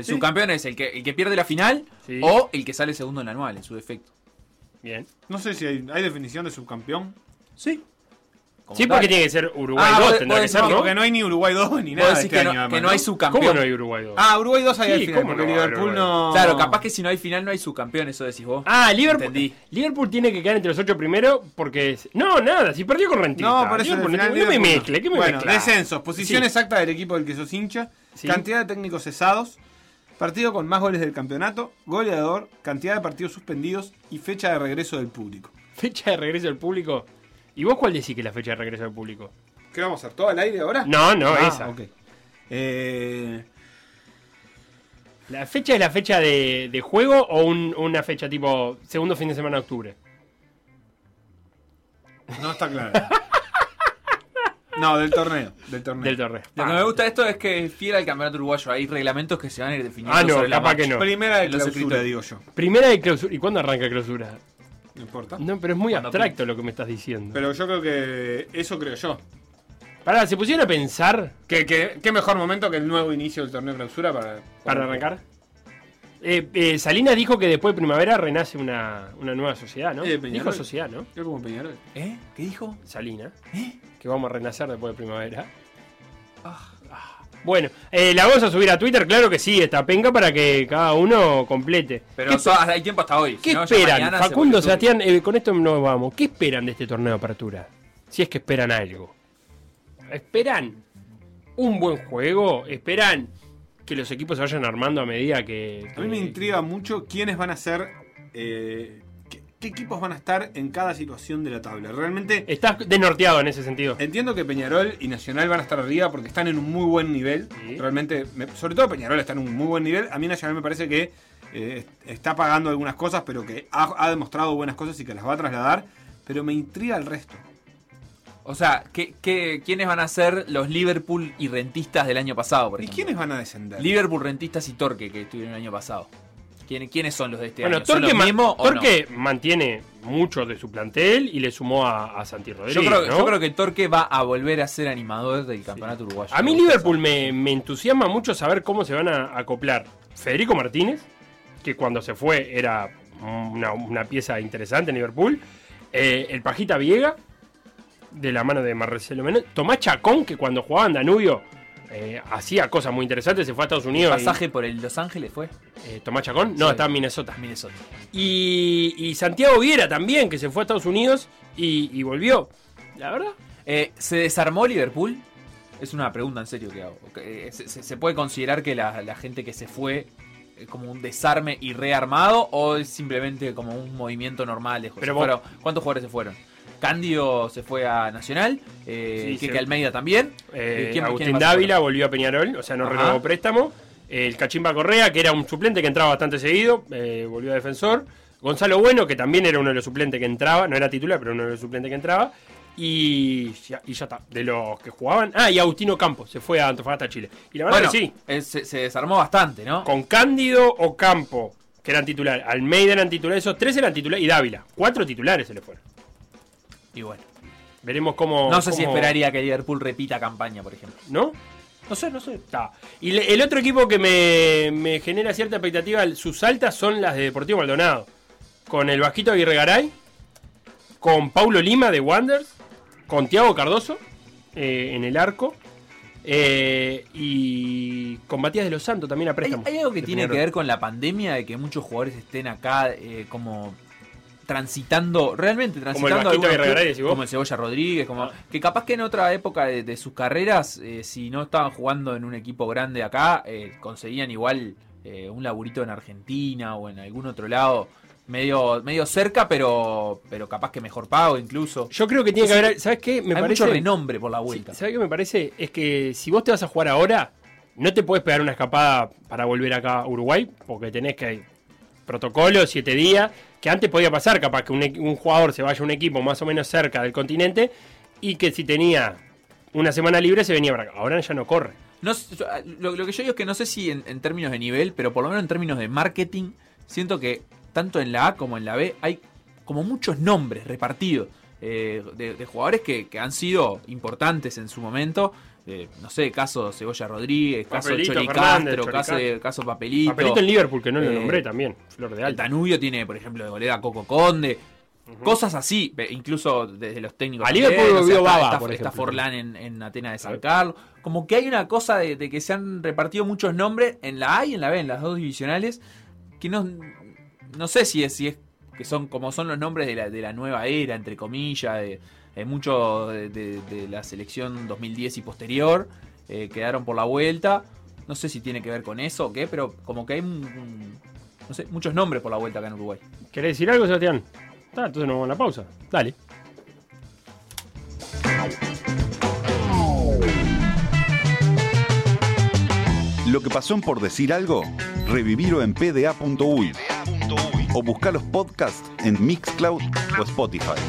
El Sí. subcampeón es el que, el que pierde la final Sí. o el que sale segundo en el anual, en su defecto. Bien. No sé si hay, hay definición de subcampeón. Sí. Sí, porque tiene que ser Uruguay Ah, 2, vos- tendrá que ser, ¿no? Porque no hay ni Uruguay 2 ni nada este que, año, no, además, que no hay subcampeón. ¿Cómo no hay Uruguay 2? Ah, Uruguay 2 hay Sí, al final, ¿cómo porque no va a Liverpool no... Claro, capaz que si no hay final no hay subcampeón, eso decís vos. Ah, Liverpool. Entendí. Liverpool tiene que quedar entre los ocho primeros porque. es- No, nada, si perdió con Rentista. No, por eso Liverpool final me Liverpool no. mezcle, ¿qué me Bueno, mezcla? descensos, posición Sí. exacta del equipo del que sos hincha, Sí. cantidad de técnicos cesados, partido con más goles del campeonato, goleador, cantidad de partidos suspendidos y fecha de regreso del público. Fecha de regreso del público. ¿Y vos cuál decís que es la fecha de regreso del público? ¿Qué vamos a hacer? ¿Todo al aire ahora? No, no, Ah, esa. ok. Eh, ¿La fecha es la fecha de, de juego o un- una fecha tipo segundo fin de semana de octubre? no está claro. [LAUGHS] no, del torneo. Del torneo. Del torneo. Lo que me gusta de esto es que es fiel al campeonato uruguyo. Hay reglamentos que se van a ir definiendo Ah, no, sobre la capaz que no. Primera de los clausura, digo yo. Primera de clausura. ¿Y cuándo arranca clausura? No importa. No, pero es muy Cuando abstracto lo que me estás diciendo. Pero yo creo que eso creo yo. Pará, ¿se pusieron a pensar ¿Qué, qué, qué mejor momento que el nuevo inicio del torneo de clausura para, para arrancar? Eh, eh, Salinas dijo que después de primavera renace una, una nueva sociedad, ¿no? Eh, dijo sociedad, ¿no? Yo como Peñarol. ¿Eh? ¿Qué dijo? Salinas. ¿Eh? Que vamos a renacer después de primavera. Ah. Bueno, eh, la vamos a subir a Twitter, claro que sí, esta penca para que cada uno complete. Pero ¿Qué, so- hay tiempo hasta hoy. qué si no, ya esperan? se Facundo. Sebastián, eh, con esto nos vamos. ¿Qué esperan de este torneo de apertura? Si es que esperan algo. ¿Esperan un buen juego? ¿Esperan que los equipos se vayan armando a medida que... A mí me intriga mucho quiénes van a ser. eh, qué, qué equipos van a estar en cada situación de la tabla. Realmente Estás desnorteado en ese sentido. entiendo que Peñarol y Nacional van a estar arriba porque están en un muy buen nivel. Sí. Realmente, me- sobre todo Peñarol está en un muy buen nivel. A mí Nacional me parece que eh, está pagando algunas cosas, pero que ha, ha demostrado buenas cosas y que las va a trasladar. Pero me intriga el resto. O sea, ¿qué, qué, quiénes van a ser los Liverpool y rentistas del año pasado, por ¿Y ejemplo? quiénes van a descender? Liverpool, rentistas y Torque, que estuvieron el año pasado. ¿Quién- ¿Quiénes son los de este Bueno, año? ¿Son Torque, los mismos no? Mantiene mucho de su plantel y le sumó a, a Santi Rodríguez. Yo creo, ¿no? yo creo que Torque va a volver a ser animador del campeonato uruguayo. A mí Liverpool me, me entusiasma mucho saber cómo se van a acoplar Federico Martínez, que cuando se fue era una, una pieza interesante en Liverpool, eh, el Pajita Viega, de la mano de Marcelo Menem, Tomás Chacón, que cuando jugaba en Danubio eh, hacía cosas muy interesantes, se fue a Estados. Unidos. y- pasaje por el Los Ángeles fue? eh, Tomás Chacón, no, Sí. estaba en Minnesota. Minnesota. Y, y Santiago Viera también, que se fue a Estados Unidos y, y volvió. La verdad, Eh, ¿Se desarmó Liverpool? Es una pregunta en serio que hago. Eh, ¿Se, se- se puede considerar que la, la gente que se fue como un desarme y rearmado o es simplemente como un movimiento normal de Pero fueron- ¿Cuántos jugadores se fueron? Cándido se fue a Nacional, eh, Sí, Almeida también. Eh, ¿quién- Agustín Dávila volvió a Peñarol, o sea, no Ajá. renovó préstamo. El Cachimba Correa, que era un suplente que entraba bastante seguido, eh, volvió a defensor. Gonzalo Bueno, que también era uno de los suplentes que entraba, no era titular, pero uno de los suplentes que entraba. Y ya, y ya está, de los que jugaban. Ah, y Agustino Campos, se fue a Antofagasta, Chile. Y la verdad Bueno, que sí, eh, se, se desarmó bastante, ¿no? con Cándido o Campo, que eran titulares, Almeida eran titulares, esos tres eran titulares, y Dávila, cuatro titulares se le fueron. Y bueno. Veremos cómo. No sé si esperaría que Liverpool repita campaña, por ejemplo. ¿No? No sé, no sé. Está. Y le- el otro equipo que me, me genera cierta expectativa, sus altas son las de Deportivo Maldonado. Con el Vasquito Aguirre Garay, con Paulo Lima de Wanderers, con Tiago Cardoso eh, en el arco, eh, y con Matías de los Santos también a Hay, préstamo. hay algo que tiene que ver con la pandemia, de que muchos jugadores estén acá eh, como transitando, realmente el transitando algunos decís vos. como el Cebolla Rodríguez, como Ah. que capaz que en otra época de, de sus carreras, eh, si no estaban jugando en un equipo grande acá, eh, conseguían igual eh, un laburito en Argentina o en algún otro lado, medio, medio cerca, pero, pero capaz que mejor pago incluso. Yo creo que tiene que haber, ¿sabes qué? Me Hay parece mucho renombre por la vuelta. ¿Sabes qué me parece? Es que si vos te vas a jugar ahora, no te puedes pegar una escapada para volver acá a Uruguay, porque tenés que protocolo, siete días, que antes podía pasar, capaz que un, un jugador se vaya a un equipo más o menos cerca del continente y que si tenía una semana libre se venía para acá. Ahora ya no corre. No yo- lo, lo que yo digo es que no sé si en, términos de nivel, pero por lo menos en términos de marketing, siento que tanto en la A como en la B hay como muchos nombres repartidos eh, de, jugadores que han sido importantes en su momento. Eh, no sé, caso Cebolla Rodríguez, caso Chori Castro, caso, caso Papelito. Papelito en Liverpool, que no lo Eh, nombré también. Flor de El alta. Danubio tiene, por ejemplo, de golera a Coco Conde. Cosas así, incluso desde los técnicos. A Liverpool o sea, está- Baba, está, por está. Forlán en, en Atenas de San. Carlos. Como que hay una cosa de, de que se han repartido muchos nombres en la A y en la B, en las dos divisionales, que no, no sé si es, si es que son como son los nombres de la, de la nueva era, entre comillas, de, de muchos de, de- de la selección 2010 y posterior, eh, quedaron por la vuelta. No sé si tiene que ver con eso o qué, pero como que hay un- un- no sé, muchos nombres por la vuelta acá en Uruguay. ¿Querés decir algo, Sebastián? Entonces nos vamos a la pausa. Dale. Lo que pasó en por decir algo, revivirlo en pda.uy o buscar los podcasts en Mixcloud o Spotify.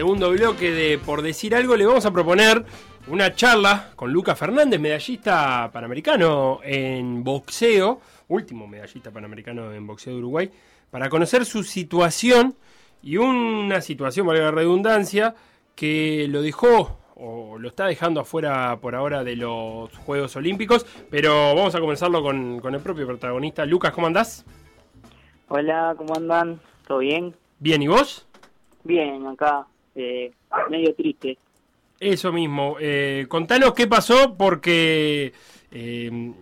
Segundo bloque de Por Decir Algo le vamos a proponer una charla con Lucas Fernández, medallista panamericano en boxeo, último medallista panamericano en boxeo de Uruguay, para conocer su situación y una situación, valga la redundancia, que lo dejó o lo está dejando afuera por ahora de los Juegos Olímpicos, pero vamos a comenzarlo con, con el propio protagonista. Lucas, ¿cómo andás? Hola, ¿cómo andan? ¿Todo bien? Bien, ¿y vos? Bien, acá, eh, medio triste. Eso mismo. Eh, contanos qué pasó porque eh,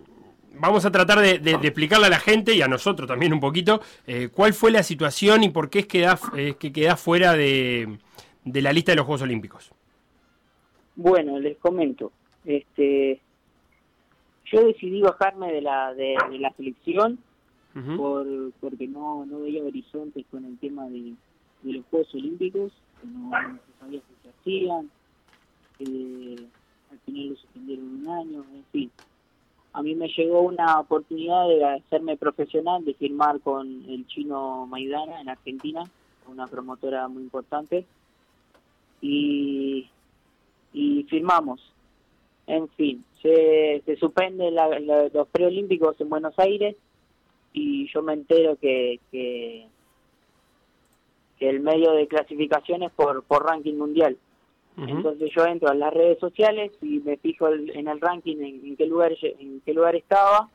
vamos a tratar de, de- de explicarle a la gente y a nosotros también un poquito eh, cuál fue la situación y por qué es que quedás, es que quedás fuera de, de la lista de los Juegos Olímpicos. Bueno, les comento. Este, yo decidí bajarme de la de, la selección por porque no, no veía horizontes con el tema de, de los Juegos Olímpicos, que no, se sabía si se hacían. Eh, al final lo suspendieron un año, en fin. A mí me llegó una oportunidad de hacerme profesional, de firmar con el chino Maidana en Argentina, una promotora muy importante. y, y firmamos. En fin, se, se suspende la- la- los preolímpicos en Buenos Aires y yo me entero que, que, que el medio de clasificación es por, por ranking mundial. Entonces yo entro a las redes sociales y me fijo el- en el ranking en, en qué lugar en qué lugar estaba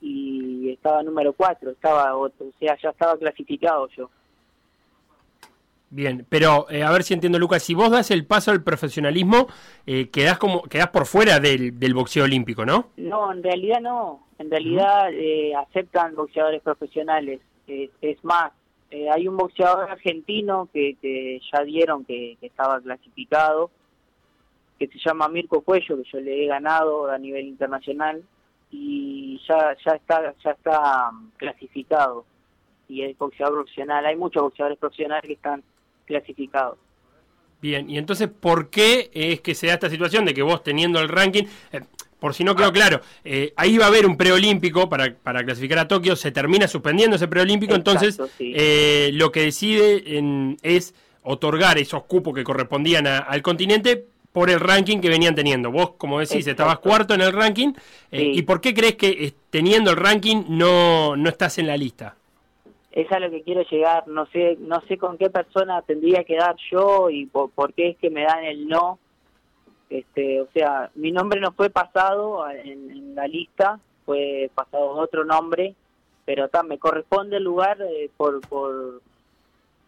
y estaba número 4, estaba o sea, ya estaba clasificado yo. Bien, pero eh, a ver si entiendo, Lucas, si vos das el paso al profesionalismo, eh, quedás, como, quedás por fuera del, del boxeo olímpico, ¿no? No, en realidad no. En realidad eh, aceptan boxeadores profesionales. Es más, eh, hay un boxeador argentino que, que ya dieron que, estaba clasificado, que se llama Mirko Cuello, que yo le he ganado a nivel internacional y ya ya está ya está um, clasificado y es boxeador profesional. Hay muchos boxeadores profesionales que están clasificados. Bien, y entonces, ¿por qué es que se da esta situación de que vos teniendo el ranking, eh, por si no quedó claro, eh, ahí va a haber un preolímpico para, para clasificar a Tokio, se termina suspendiendo ese preolímpico, entonces sí. eh, lo que decide en- es otorgar esos cupos que correspondían a- al continente por el ranking que venían teniendo. Vos, como decís, Exacto. estabas cuarto en el ranking, eh, Sí. ¿y por qué crees que eh, teniendo el ranking no, no estás en la lista? es a lo que quiero llegar no sé no sé con qué persona tendría que dar yo y por, por qué es que me dan el no este o sea mi nombre no fue pasado en, la lista fue pasado otro nombre pero ta, me corresponde el lugar eh, por por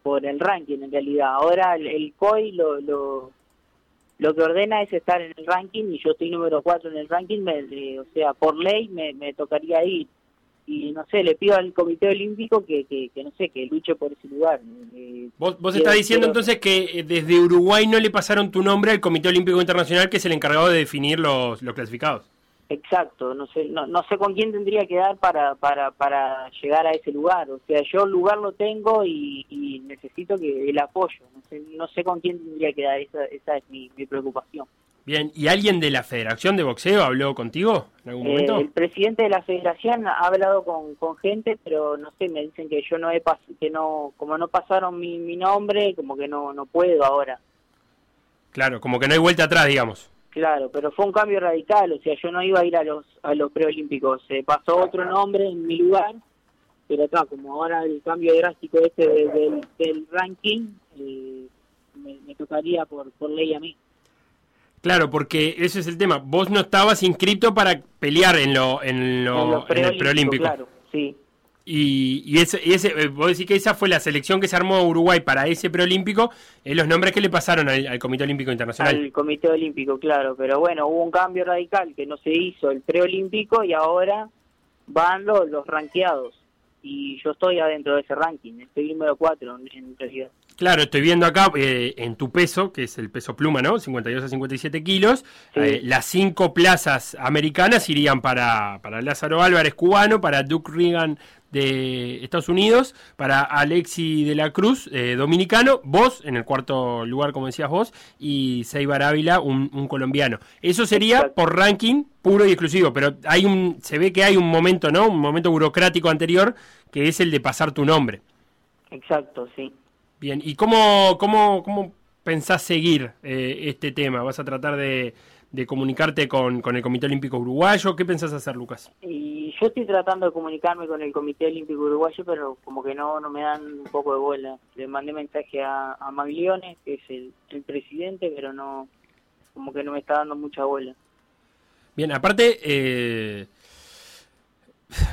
por el ranking en realidad. Ahora el, el COI lo, lo lo que ordena es estar en el ranking y yo estoy número 4 en el ranking me- o sea por ley me, me tocaría ir y no sé, le pido al Comité Olímpico que, que, que no sé, que luche por ese lugar. Eh, Vos, vos estás diciendo quiero- entonces que eh, desde Uruguay no le pasaron tu nombre al Comité Olímpico Internacional, que es el encargado de definir los, los clasificados. Exacto, no sé, no, no sé con quién tendría que dar para, para, para llegar a ese lugar. O sea, yo el lugar lo tengo y, y necesito que el apoyo. No sé, no sé con quién tendría que dar, esa, esa es mi, mi preocupación. Bien, ¿y alguien de la Federación de Boxeo habló contigo en algún Eh, momento? el presidente de la federación ha hablado con, con gente, pero no sé, me dicen que yo no he pas que no, como no pasaron mi, mi nombre, como que no, no puedo ahora. Claro, como que no hay vuelta atrás, digamos. Claro, pero fue un cambio radical, o sea, yo no iba a ir a los a los preolímpicos, se pasó otro nombre en mi lugar, pero acá, como ahora el cambio drástico este de- del, del ranking, eh, me, me tocaría por, por ley a mí. Claro, porque ese es el tema. Vos no estabas inscrito para pelear en lo en, lo, En los en el preolímpico. Claro, sí, Y, y ese, y ese, eh, vos decís que esa fue la selección que se armó Uruguay para ese preolímpico, es los nombres que le pasaron al, al Comité Olímpico Internacional. al Comité Olímpico, claro, pero bueno, hubo un cambio radical que no se hizo el preolímpico y ahora van los, los rankeados. Y yo estoy adentro de ese ranking, estoy número 4 en, en realidad. Claro, estoy viendo acá eh, en tu peso, que es el peso pluma, ¿no? 52 a 57 kilos. Sí. eh, las cinco plazas americanas irían para, para Lázaro Álvarez, cubano, para Duke Reagan de Estados Unidos, para Alexi de la Cruz, eh, dominicano, vos en el cuarto lugar, como decías vos, y Seibar Ávila, un, un colombiano. Eso sería por ranking puro y exclusivo, pero hay un, se ve que hay un momento, ¿no? Un momento burocrático anterior, que es el de pasar tu nombre. Exacto, sí. Bien, ¿y cómo, cómo, cómo pensás seguir eh, este tema? ¿Vas a tratar de, de comunicarte con, con el Comité Olímpico Uruguayo? ¿Qué pensás hacer, Lucas? Y yo estoy tratando de comunicarme con el Comité Olímpico Uruguayo, pero como que no no me dan un poco de bola. Le mandé mensaje a, a Maglione, que es el, el presidente, pero no como que no me está dando mucha bola. Bien, aparte, eh,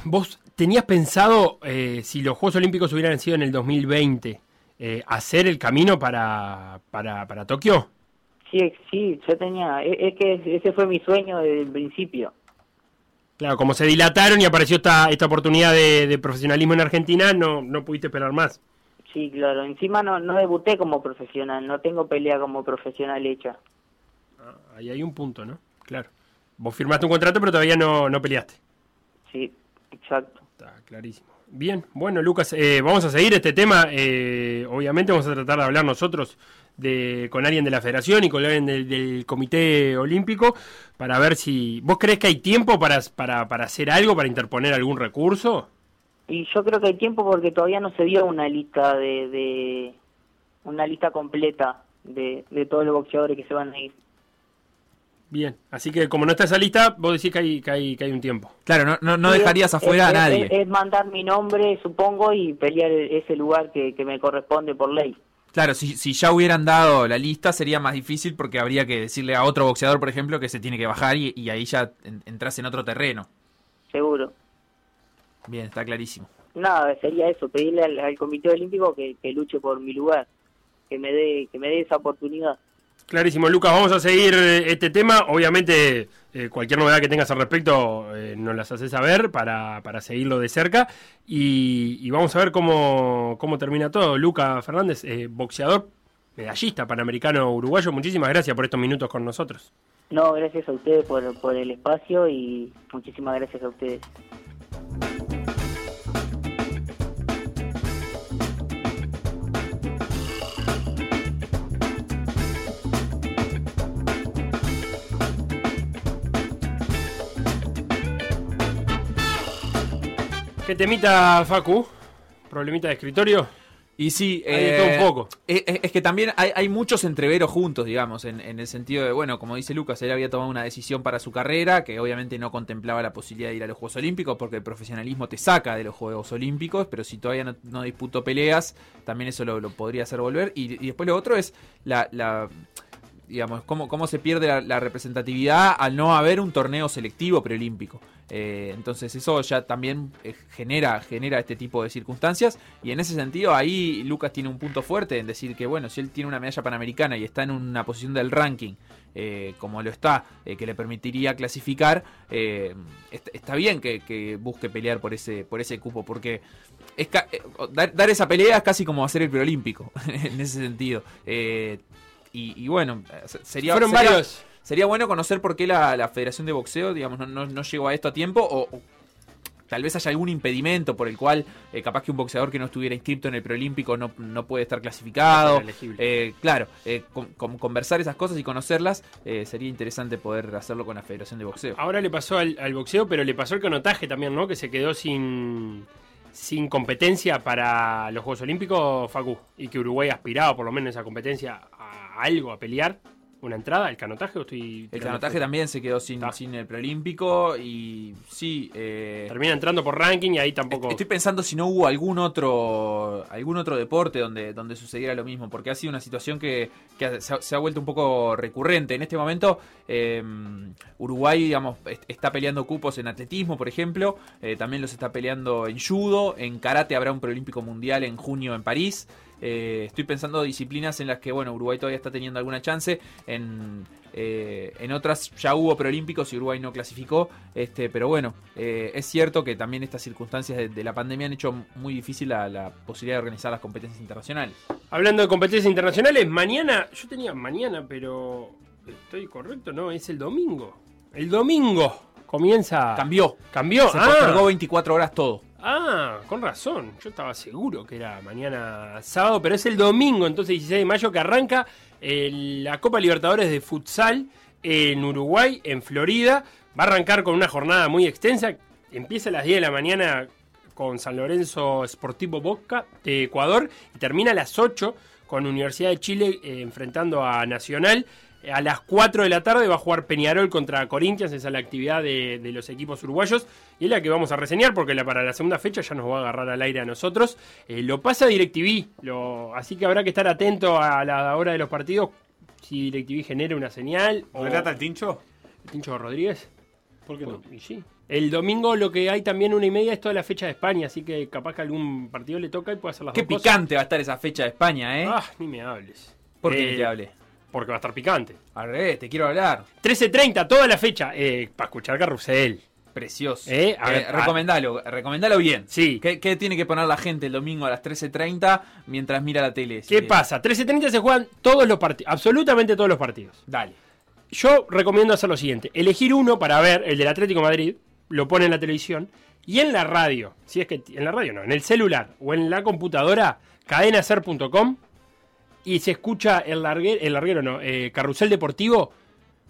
vos tenías pensado, eh, si los Juegos Olímpicos hubieran sido en el 2020, eh, hacer el camino para, para, para Tokio. Sí, sí, yo tenía, e- es que ese fue mi sueño desde el principio. Claro, como se dilataron y apareció esta, esta oportunidad de, de profesionalismo en Argentina, no, no pudiste esperar más. Sí, claro. Encima no, no debuté como profesional, no tengo pelea como profesional hecha. Ah, Ahí hay un punto, ¿no? Claro. Vos firmaste un contrato, pero todavía no, no peleaste. Sí, exacto. Está clarísimo. Bien, bueno, Lucas, eh, vamos a seguir este tema. eh, obviamente vamos a tratar de hablar nosotros de, con alguien de la federación y con alguien del, del Comité Olímpico para ver si... ¿Vos crees que hay tiempo para, para, para hacer algo, para interponer algún recurso? Y yo creo que hay tiempo porque todavía no se dio una lista de, de una lista completa de, de todos los boxeadores que se van a ir. Bien, así que como no está esa lista, vos decís que hay, que hay, que hay un tiempo. Claro, no, no, no dejarías es- afuera a nadie. Es, es mandar mi nombre, supongo, y pelear ese lugar que, que me corresponde por ley. Claro, si, si ya hubieran dado la lista sería más difícil porque habría que decirle a otro boxeador, por ejemplo, que se tiene que bajar y, y ahí ya en- entras en otro terreno. Seguro. Bien, está clarísimo. Nada, sería eso, pedirle al, al Comité Olímpico que, que luche por mi lugar, que me dé que me dé esa oportunidad. Clarísimo, Lucas, vamos a seguir eh, este tema. Obviamente, eh, cualquier novedad que tengas al respecto eh, nos las haces saber para, para seguirlo de cerca. Y, vamos a ver cómo, cómo termina todo. Lucas Fernández, boxeador, medallista panamericano uruguayo, muchísimas gracias por estos minutos con nosotros. No, gracias a ustedes por, por el espacio y muchísimas gracias a ustedes. ¿Qué temita, Facu? ¿Problemita de escritorio? Y sí, todo un poco. Es, que también hay, hay muchos entreveros juntos, digamos, en, en el sentido de, bueno, como dice Lucas, él había tomado una decisión para su carrera que obviamente no contemplaba la posibilidad de ir a los Juegos Olímpicos porque el profesionalismo te saca de los Juegos Olímpicos, pero si todavía no, no disputó peleas, también eso lo, lo podría hacer volver. Y, y después lo otro es la... la digamos, cómo, cómo se pierde la, la representatividad al no haber un torneo selectivo preolímpico. Eh, entonces eso ya también eh, genera, genera este tipo de circunstancias y en ese sentido ahí Lucas tiene un punto fuerte en decir que bueno, si él tiene una medalla panamericana y está en una posición del ranking eh, como lo está, eh, que le permitiría clasificar, eh, est- está bien que, que busque pelear por ese, por ese cupo porque es dar, dar esa pelea es casi como hacer el preolímpico [LAUGHS] en ese sentido. Y, y bueno, sería, Fueron sería- varios. Sería bueno conocer por qué la, la Federación de Boxeo, digamos, no, no- no llegó a esto a tiempo o, o tal vez haya algún impedimento por el cual eh, capaz que un boxeador que no estuviera inscrito en el preolímpico no, no puede estar clasificado. No. Eh, claro, eh, con- con- conversar esas cosas y conocerlas sería interesante poder hacerlo con la Federación de Boxeo. Ahora le pasó al, al boxeo, pero le pasó el canotaje también, ¿no? Que se quedó sin, sin competencia para los Juegos Olímpicos, Facu. Y que Uruguay aspiraba por lo menos en esa competencia a algo, a pelear. ¿Una entrada? ¿El canotaje o estoy El canotaje también se quedó sin, sin el preolímpico y sí... eh, Termina entrando por ranking y ahí tampoco... Estoy pensando si no hubo algún otro algún otro deporte donde, donde sucediera lo mismo, porque ha sido una situación que, que se, ha, se ha vuelto un poco recurrente. En este momento, eh, Uruguay, digamos, est- está peleando cupos en atletismo, por ejemplo, eh, también los está peleando en judo, en karate habrá un preolímpico mundial en junio en París. Eh, estoy pensando disciplinas en las que, bueno, Uruguay todavía está teniendo alguna chance. En, eh, en otras ya hubo preolímpicos y Uruguay no clasificó. Este, pero bueno, eh, es cierto que también estas circunstancias de, de la pandemia han hecho muy difícil la, la posibilidad de organizar las competencias internacionales. Hablando de competencias internacionales, mañana, yo tenía mañana, pero estoy correcto, ¿no? Es el domingo. El domingo comienza... Cambió. ¿Cambió? Se Ah. postergó 24 horas todo. Ah, con razón. Yo estaba seguro que era mañana sábado, pero es el domingo, entonces 16 de mayo, que arranca el- la Copa Libertadores de Futsal en Uruguay, en Florida. Va a arrancar con una jornada muy extensa. Empieza a las 10 de la mañana con San Lorenzo Sportivo Boca de Ecuador y termina a las 8 con Universidad de Chile eh, enfrentando a Nacional. A las 4 de la tarde va a jugar Peñarol contra Corinthians, esa es la actividad de, de los equipos uruguayos y es la que vamos a reseñar porque la, para la segunda fecha ya nos va a agarrar al aire a nosotros. Eh, lo pasa DirecTV, lo, así que habrá que estar atento a la hora de los partidos si DirecTV genera una señal. o ¿Relata el tincho? el Tincho Rodríguez. ¿Por qué no? Y sí. El domingo lo que hay también una y media es toda la fecha de España, así que capaz que algún partido le toca y puede hacer las Qué dos cosas. picante va a estar esa fecha de España, ¿eh? Ah, ni me hables. ¿Por qué Eh, ni te hable? Porque va a estar picante. Al revés, te quiero hablar. 13.30, toda la fecha, eh, para escuchar Carrusel. Precioso. Eh, a Eh, recomendalo, recomendalo bien. Sí. ¿Qué, qué tiene que poner la gente el domingo a las 13.30 mientras mira la tele? ¿Qué Sí. pasa? 13.30 se juegan todos los partidos, absolutamente todos los partidos. Dale. Yo recomiendo hacer lo siguiente: elegir uno para ver el del Atlético de Madrid, lo pone en la televisión, y en la radio, si es que en la radio no, en el celular o en la computadora, cadenacer.com, y se escucha el larguero, el larguero no, eh, carrusel deportivo,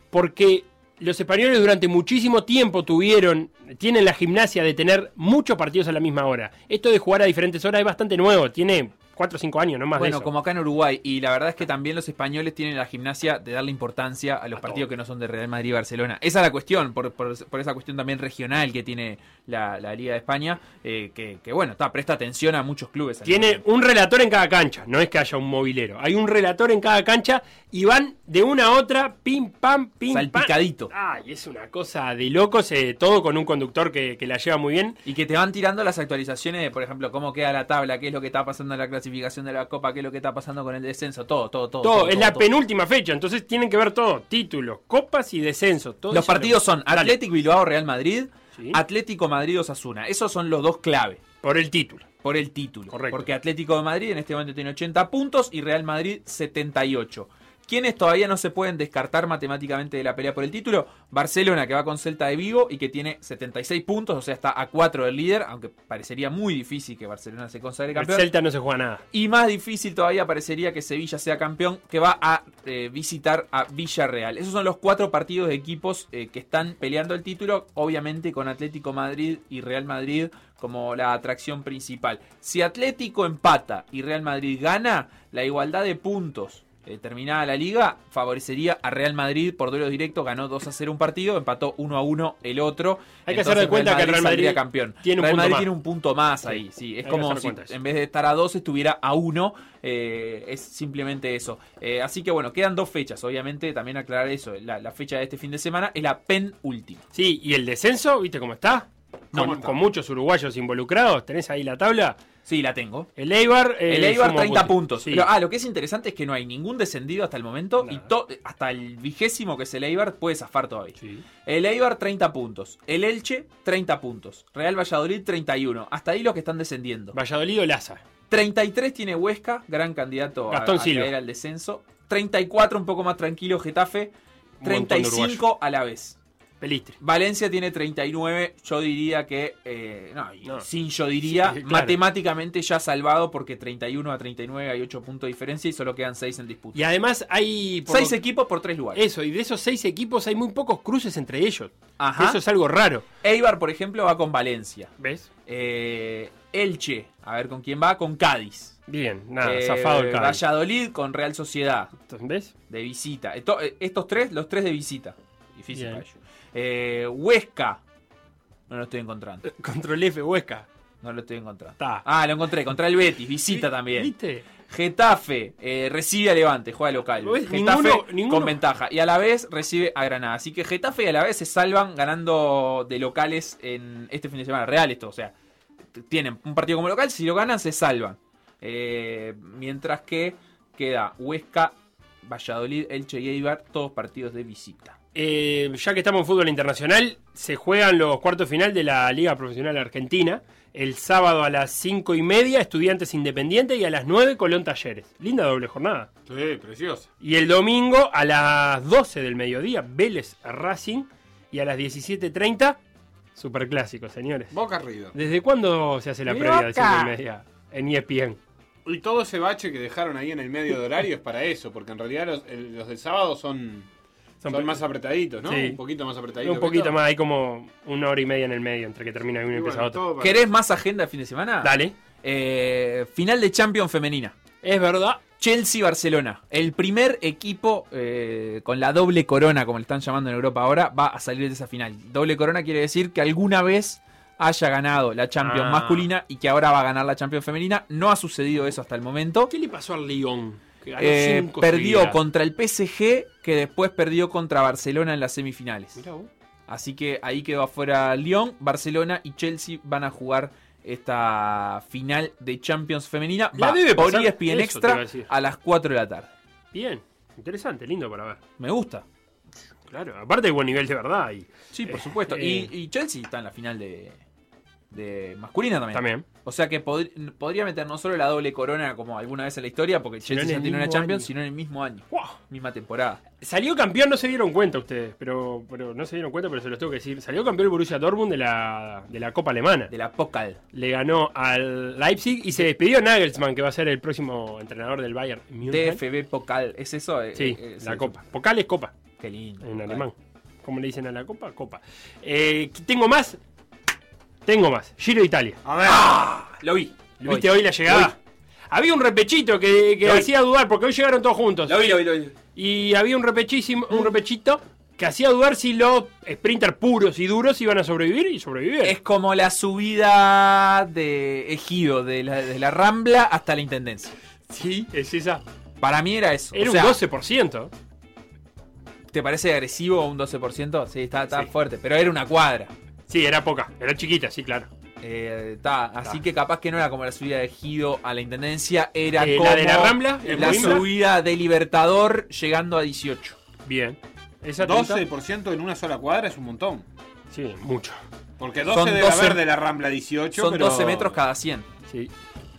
porque los españoles durante muchísimo tiempo tuvieron, tienen la gimnasia de tener muchos partidos a la misma hora. Esto de jugar a diferentes horas es bastante nuevo, tiene 4 o 5 años, no más de Bueno, eso. como acá en Uruguay. Y la verdad es que también los españoles tienen la gimnasia de darle importancia a los A partidos todo. que no son de Real Madrid y Barcelona. Esa es la cuestión, por, por- por esa cuestión también regional que tiene la, la Liga de España, eh, que, que, bueno, está, presta atención a muchos clubes. Tiene un relator en cada cancha, no es que haya un movilero. Hay un relator en cada cancha y van de una a otra, pim, pam, pim, Salpicadito. pam. Ay, es una cosa de locos, eh, todo con un conductor que, que la lleva muy bien. Y que te van tirando las actualizaciones de, por ejemplo, cómo queda la tabla, qué es lo que está pasando en la clasificación de la Copa, qué es lo que está pasando con el descenso, todo, todo, todo. Todo, es la todo. penúltima fecha, entonces tienen que ver todo, títulos, copas y descenso. Todo Los partidos lo- son Atlético Bilbao Real Madrid, Sí. Atlético Madrid Osasuna. Esos son los dos clave por el título. por el título. Correcto. Porque Atlético de Madrid en este momento tiene 80 puntos y Real Madrid 78. ¿Quiénes todavía no se pueden descartar matemáticamente de la pelea por el título? Barcelona, que va con Celta de Vigo y que tiene 76 puntos, o sea, está a 4 del líder, aunque parecería muy difícil que Barcelona se consagre El campeón. Celta no se juega nada. Y más difícil todavía parecería que Sevilla sea campeón, que va a eh, visitar a Villarreal. Esos son los cuatro partidos de equipos eh, que están peleando el título, obviamente con Atlético Madrid y Real Madrid como la atracción principal. Si Atlético empata y Real Madrid gana, la igualdad de puntos. Eh, terminada la liga, favorecería a Real Madrid por duelo directo, ganó 2 a 0 un partido, empató 1 a 1 el otro. Hay que hacer de cuenta que Real Madrid campeón. tiene un Real punto Madrid más. tiene un punto más ahí, sí, es como si en vez de estar a 2 estuviera a 1. eh, es simplemente eso. Eh, así que bueno, quedan dos fechas. Obviamente, también aclarar eso. La, la fecha de este fin de semana es la penúltima. Sí, y el descenso, ¿viste cómo está? No, con, está. con muchos uruguayos involucrados, tenés ahí la tabla. Sí, la tengo. El Eibar. eh, El Eibar sumó 30 puntos. Sí. Pero, ah, lo que es interesante es que no hay ningún descendido hasta el momento. Y hasta el vigésimo que es el Eibar puede zafar todavía. Sí. El Eibar 30 puntos. El Elche 30 puntos. Real Valladolid 31. Hasta ahí los que están descendiendo. Valladolid o Laza. 33 tiene Huesca, gran candidato a, Gastón a caer al descenso. 34 un poco más tranquilo Getafe. Un montón de 35 a la vez. Pelistri. Valencia tiene 39, yo diría que, eh, no, sin yo diría, Sí, claro. matemáticamente ya salvado porque 31 a 39 hay 8 puntos de diferencia y solo quedan 6 en disputa. Y además hay. por 6 lo- equipos por 3 lugares. Eso, y de esos seis equipos hay muy pocos cruces entre ellos. Ajá. Eso es algo raro. Eibar, por ejemplo, va con Valencia. ¿Ves? Eh, Elche, a ver con quién va, con Cádiz. Bien, nada, Eh, zafado el Cádiz. Valladolid con Real Sociedad. ¿Ves? de visita. Esto- eh, estos tres, los tres de visita. Difícil Bien. para ellos. Eh, Huesca. No lo estoy encontrando. [LAUGHS] Control F, Huesca. No lo estoy encontrando. Ah, lo encontré. Contra el Betis. Visita también. ¿Viste? Getafe eh, recibe a Levante, juega local. Getafe Ninguno- ninguno- con ventaja. Y a la vez recibe a Granada. Así que Getafe y a la vez se salvan ganando de locales en este fin de semana. Real esto. O sea, tienen un partido como local. Si lo ganan, se salvan. Eh, mientras que queda Huesca, Valladolid, Elche y Eibar. Todos partidos de visita. Eh, ya que estamos en fútbol internacional, se juegan los cuartos final de la Liga Profesional Argentina. El sábado a las 5 y media, Estudiantes Independiente, y a las 9, Colón Talleres. Linda doble jornada. Sí, precioso. Y el domingo a las 12 del mediodía, Vélez Racing. Y a las 17.30, Superclásico, señores. Boca arriba. ¿Desde cuándo se hace la previa de 5 y media en ESPN? Y todo ese bache que dejaron ahí en el medio de horario es para eso, porque en realidad los, el- los del sábado son, Son son, más apretaditos, ¿no? Sí. Un poquito más apretaditos. Un poquito más, hay como una hora y media en el medio entre que termina uno y Y empieza bueno, otro. para- ¿Querés más agenda de fin de semana? Dale. Eh, final de Champions femenina. Es verdad. Chelsea-Barcelona. El primer equipo eh, con la doble corona, como le están llamando en Europa ahora, va a salir de esa final. Doble corona quiere decir que alguna vez haya ganado la Champions Ah. masculina y que ahora va a ganar la Champions femenina. No ha sucedido eso hasta el momento. ¿Qué le pasó al Lyon? Eh, perdió seguidas. contra el PSG, que después perdió contra Barcelona en las semifinales. Mirá vos. Así que ahí quedó afuera Lyon, Barcelona y Chelsea van a jugar esta final de Champions femenina. La Va debe por pasar, ESPN Extra a las 4 de la tarde. Bien. Interesante, lindo para ver. Me gusta. Claro, aparte de buen nivel de verdad. Y, Sí, por Eh, supuesto. eh. Y, y Chelsea está en la final de, de masculina también. también. O sea que pod- podría meter no solo la doble corona como alguna vez en la historia, porque Sino Chelsea ya tiene una Champions, año. sino en el mismo año. ¡Wow! Misma temporada. Salió campeón, no se dieron cuenta ustedes, pero, pero no se dieron cuenta, pero se los tengo que decir. Salió campeón el Borussia Dortmund de la, de la Copa Alemana. De la Pokal. Le ganó al Leipzig y se despidió Nagelsmann, que va a ser el próximo entrenador del Bayern. DFB Pokal. ¿Es eso? Eh, Sí, eh, es la eso. Copa. Pokal es Copa, Qué lindo. en alemán. ¿Cómo le dicen a la Copa? Copa. Eh, ¿Tengo más? Tengo más. Giro de Italia. A ver. Ah, Lo vi. ¿Lo ¿Viste hoy la llegada? Había un repechito que, que hacía dudar, porque hoy llegaron todos juntos. Lo vi, lo vi, lo vi. Y había un repechísimo, un repechito que hacía dudar si los sprinters puros y duros iban a sobrevivir y sobrevivieron. Es como la subida de Ejido, de la, de la Rambla hasta la Intendencia. Sí, es esa. Para mí era eso. Era O sea, un 12%. ¿Te parece agresivo un 12%? Sí, está, está Sí. fuerte. Pero era una cuadra. Sí, era poca, era chiquita, sí, claro. Eh, está, así Ta. que capaz que no era como la subida de Ejido a la Intendencia, era Eh, la como de la Rambla, la Coimbra. subida de Libertador llegando a 18. Bien. Esa tinta- 12% en una sola cuadra es un montón. Sí, mucho. Porque 12 Son debe 12 haber de la Rambla 18, Son pero... 12 metros cada 100 Sí.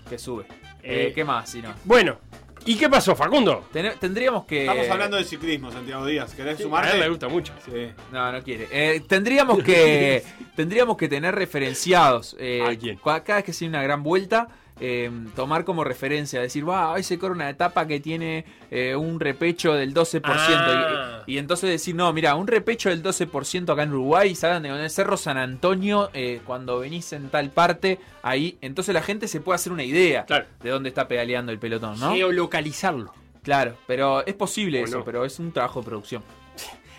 que sube. Eh, Eh, ¿Qué más? Si no? Bueno, ¿y qué pasó, Facundo? Ten- tendríamos que. Estamos hablando de ciclismo, Santiago Díaz. ¿Querés A sumarte? él le gusta mucho. Sí. No, no quiere. Eh, tendríamos que [LAUGHS] tendríamos que tener referenciados. eh, ¿A quién? Cada vez que se una gran vuelta, eh, tomar como referencia, decir, va, hoy se corre una etapa que tiene eh, un repecho del 12%. Ah. Y, y entonces decir, no, mira, un repecho del 12% acá en Uruguay, ¿saben? En el Cerro San Antonio, eh, cuando venís en tal parte, ahí, entonces la gente se puede hacer una idea Claro. de dónde está pedaleando el pelotón, ¿no? Geolocalizarlo. Claro, pero es posible ¿O eso, no? pero es un trabajo de producción.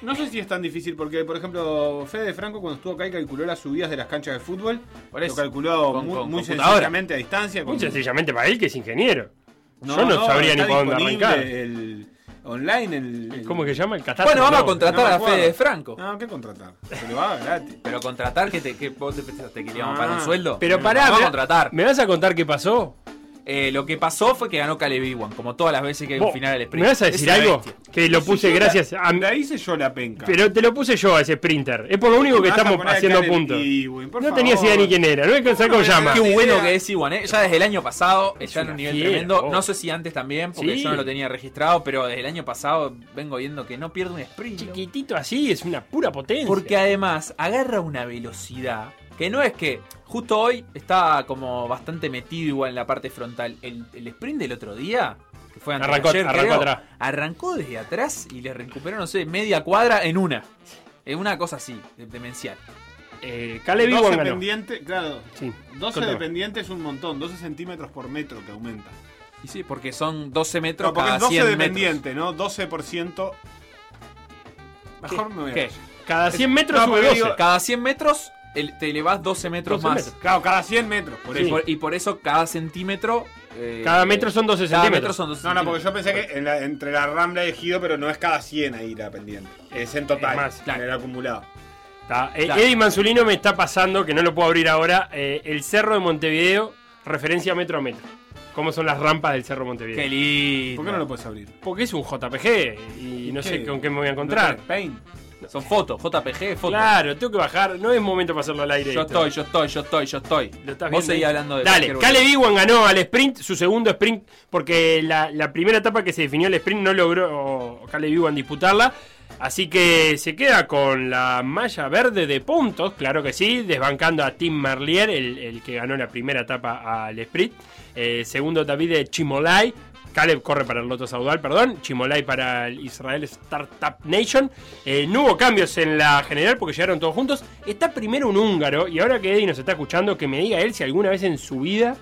No sé si es tan difícil porque, por ejemplo, Fede Franco cuando estuvo acá y calculó las subidas de las canchas de fútbol, Por lo eso. calculó Con- muy, con muy computadora. sencillamente a distancia. Muy con- sencillamente para él, que es ingeniero. No, Yo no, sabría ni por dónde arrancar. El online, el, el- ¿Cómo que se llama? El catástrofe. Bueno, vamos a contratar no a. Fede Franco. No, ¿qué contratar? Se lo haga gratis. [LAUGHS] Pero contratar, que te, que vos te pensaste que le íbamos a pagar un Ah. sueldo? Pero pará, vamos a me- contratar. ¿Me vas a contar qué pasó? Eh, lo que pasó fue que ganó Caleb Iwan, como todas las veces que hay un final del sprint. ¿Me vas a decir algo? bestia. Que lo puse gracias a... De ahí se yo la penca. Pero te lo puse yo a ese sprinter. Es por lo único que a estamos haciendo puntos. No tenías favor. idea ni quién era. No me saber cómo se llama. Qué bueno que es Iwan, ¿eh? Ya desde el año pasado está en un nivel fiera, tremendo. No sé si antes también, porque Sí. yo no lo tenía registrado, pero desde el año pasado vengo viendo que no pierde un sprint. Chiquitito así, es una pura potencia. Porque además agarra una velocidad que no es que justo hoy estaba como bastante metido igual en la parte frontal. El, el sprint del otro día, que fue antes de Arrancó- ayer, arrancó creo, atrás. arrancó desde atrás y le recuperó, no sé, media cuadra en una. En una cosa así, de- demencial. Eh, Caleb 12 Iwan ganó. pendiente, claro. Sí. 12 Contame. de pendiente es un montón, 12 centímetros por metro que aumenta. Y sí, porque son 12 metros No, porque cada es 12 100 de metros. ¿no? 12%. Mejor me voy a ¿Qué? Cada 100 metros No, sube porque 12. digo- Cada 100 metros el- te elevás 12 metros 12 más. metros. Claro, cada 100 metros. Por Y eso. por- y por eso cada centímetro... eh, Cada metro son 12 cada centímetros. metro son 12 No, no, porque yo pensé que en la- entre la Rambla y Ejido, pero no es cada 100 ahí la pendiente. Es en total, Es más, en el acumulado. Está. Eh, Claro. Eddie Manzulino me está pasando, que no lo puedo abrir ahora, eh, el cerro de Montevideo, referencia metro a metro. ¿Cómo son las rampas del cerro de Montevideo? Qué lindo. ¿Por qué no lo puedes abrir? Porque es un JPG y no sé con qué me voy a ¿No encontrar. Paint? Son fotos, JPG, fotos. Claro, tengo que bajar, no es momento para hacerlo al aire. Yo esto. estoy, yo estoy, yo estoy, yo estoy. Lo estás Vos seguís hablando de Dale, Caleb. Iwan ganó al sprint, su segundo sprint, porque la, la primera etapa que se definió el sprint no logró Caleb Iwan disputarla. Así que se queda con la malla verde de puntos, claro que sí, desbancando a Tim Merlier, el, el que ganó la primera etapa al sprint. Eh, segundo David de Chimolai. Caleb corre para el Loto Saudal, perdón. Chimolai para el Israel Startup Nation. Eh, no hubo cambios en la general porque llegaron todos juntos. Está primero un húngaro. Y ahora que Eddie nos está escuchando, que me diga él si alguna vez en su vida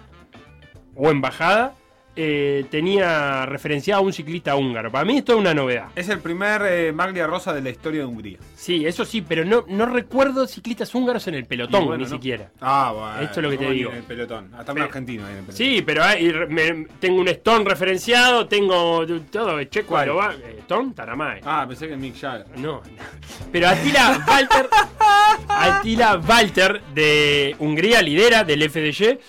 o en bajada eh, tenía referenciado a un ciclista húngaro. Para mí esto es una novedad. Es el primer eh, Maglia Rosa de la historia de Hungría. Sí, eso sí, pero no, no recuerdo ciclistas húngaros en el pelotón, bueno, ni no. siquiera. Ah, bueno. Esto es lo que te digo. En el pelotón. Hasta un Pero- argentino ahí en el pelotón. Sí, pero me- tengo un Stone referenciado, tengo todo, Checo. Arova- eh, Stone, Taramae. Ah, pensé que Mick Jagger. No, no. Pero Attila Walter, Attila Walter de Hungría, lidera del FDG.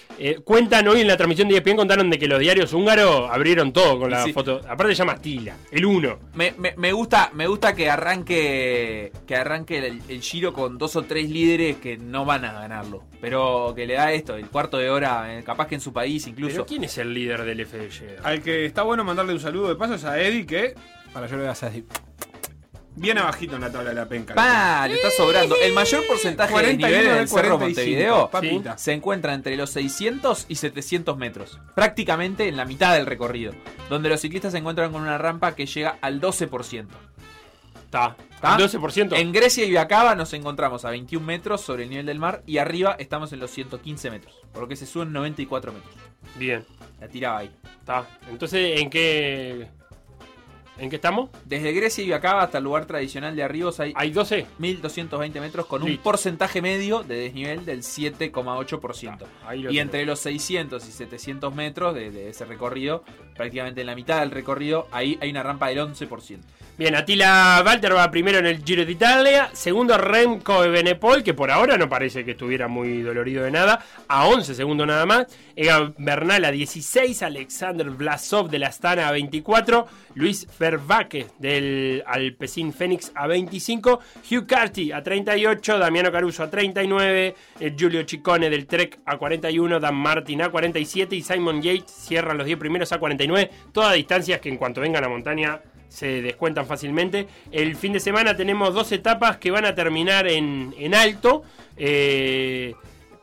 cuentan hoy en la transmisión de ESPN, contaron de que los diarios húngaros abrieron todo con la Sí. foto. Aparte se llama Attila, el uno. Me, me- me gusta, me gusta que arranque que arranque el, el Giro con dos o tres líderes que no van a ganarlo. Pero que le da esto, el cuarto de hora, eh, capaz que en su país incluso. Pero ¿quién es el líder del FDG? Al que está bueno mandarle un saludo de paso es a Eddie, que. Para yo le voy a hacer así. Bien abajito en la tabla de la penca. ¡Pah! Le está sobrando. El mayor porcentaje de 41 nivel de del Cerro 45, Montevideo se encuentra entre los 600 y 700 metros. Prácticamente en la mitad del recorrido. Donde los ciclistas se encuentran con una rampa que llega al 12%. Está. ¿Está? 12%. En Grecia y Viacaba nos encontramos a 21 metros sobre el nivel del mar y arriba estamos en los 115 metros, por lo que se suben 94 metros. Bien. La tiraba ahí. Está. Entonces, ¿en qué. ¿En qué estamos? Desde Grecia y Viacaba hasta el lugar tradicional de Arribos hay Hay 12. 1220 metros con un porcentaje medio de desnivel del 7,8%. Ahí lo Y entre los 600 y 700 metros de, de ese recorrido, prácticamente en la mitad del recorrido, ahí hay una rampa del 11%. Bien, Atila Walter va primero en el Giro de Italia. Segundo, Remco Evenepoel, que por ahora no parece que estuviera muy dolorido de nada. A 11 segundos nada más. Egan Bernal a 16. Alexander Vlasov de la Astana a 24. Luis Vervaque del Alpecin Fénix a 25. Hugh Carty a 38. Damiano Caruso a 39. El Giulio Ciccone del Trek a 41. Dan Martin a 47. Y Simon Yates cierran los 10 primeros a 49. Todas distancias que en cuanto vengan a montaña se descuentan fácilmente. El fin de semana tenemos dos etapas que van a terminar en, en alto. eh,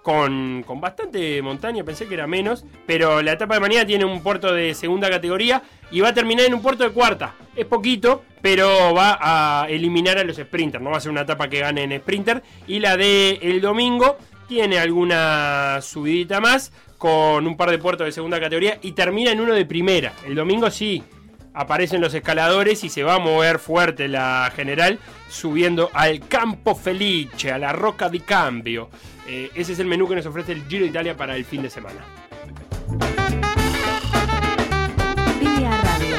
con, con bastante montaña, pensé que era menos. Pero la etapa de mañana tiene un puerto de segunda categoría y va a terminar en un puerto de cuarta. Es poquito, pero va a eliminar a los sprinters. No va a ser una etapa que gane en sprinter. Y la de el domingo tiene alguna subidita más con un par de puertos de segunda categoría y termina en uno de primera. El domingo sí aparecen los escaladores y se va a mover fuerte la general subiendo al Campo Felice, a la Roca di Cambio. Eh, ese es el menú que nos ofrece el Giro de Italia para el fin de semana. PDA Radio,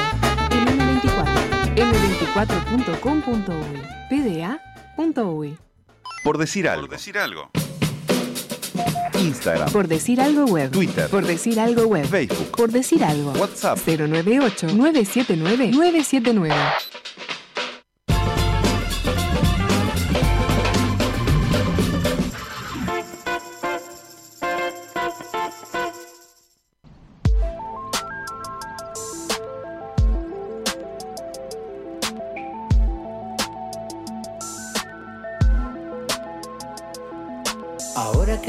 M24, m24.com.uy, pda.uy. Por decir algo. decir algo. Instagram, Por decir algo web. Twitter. Por decir algo web. Facebook, Por decir algo. WhatsApp. 098-979-979. Ahora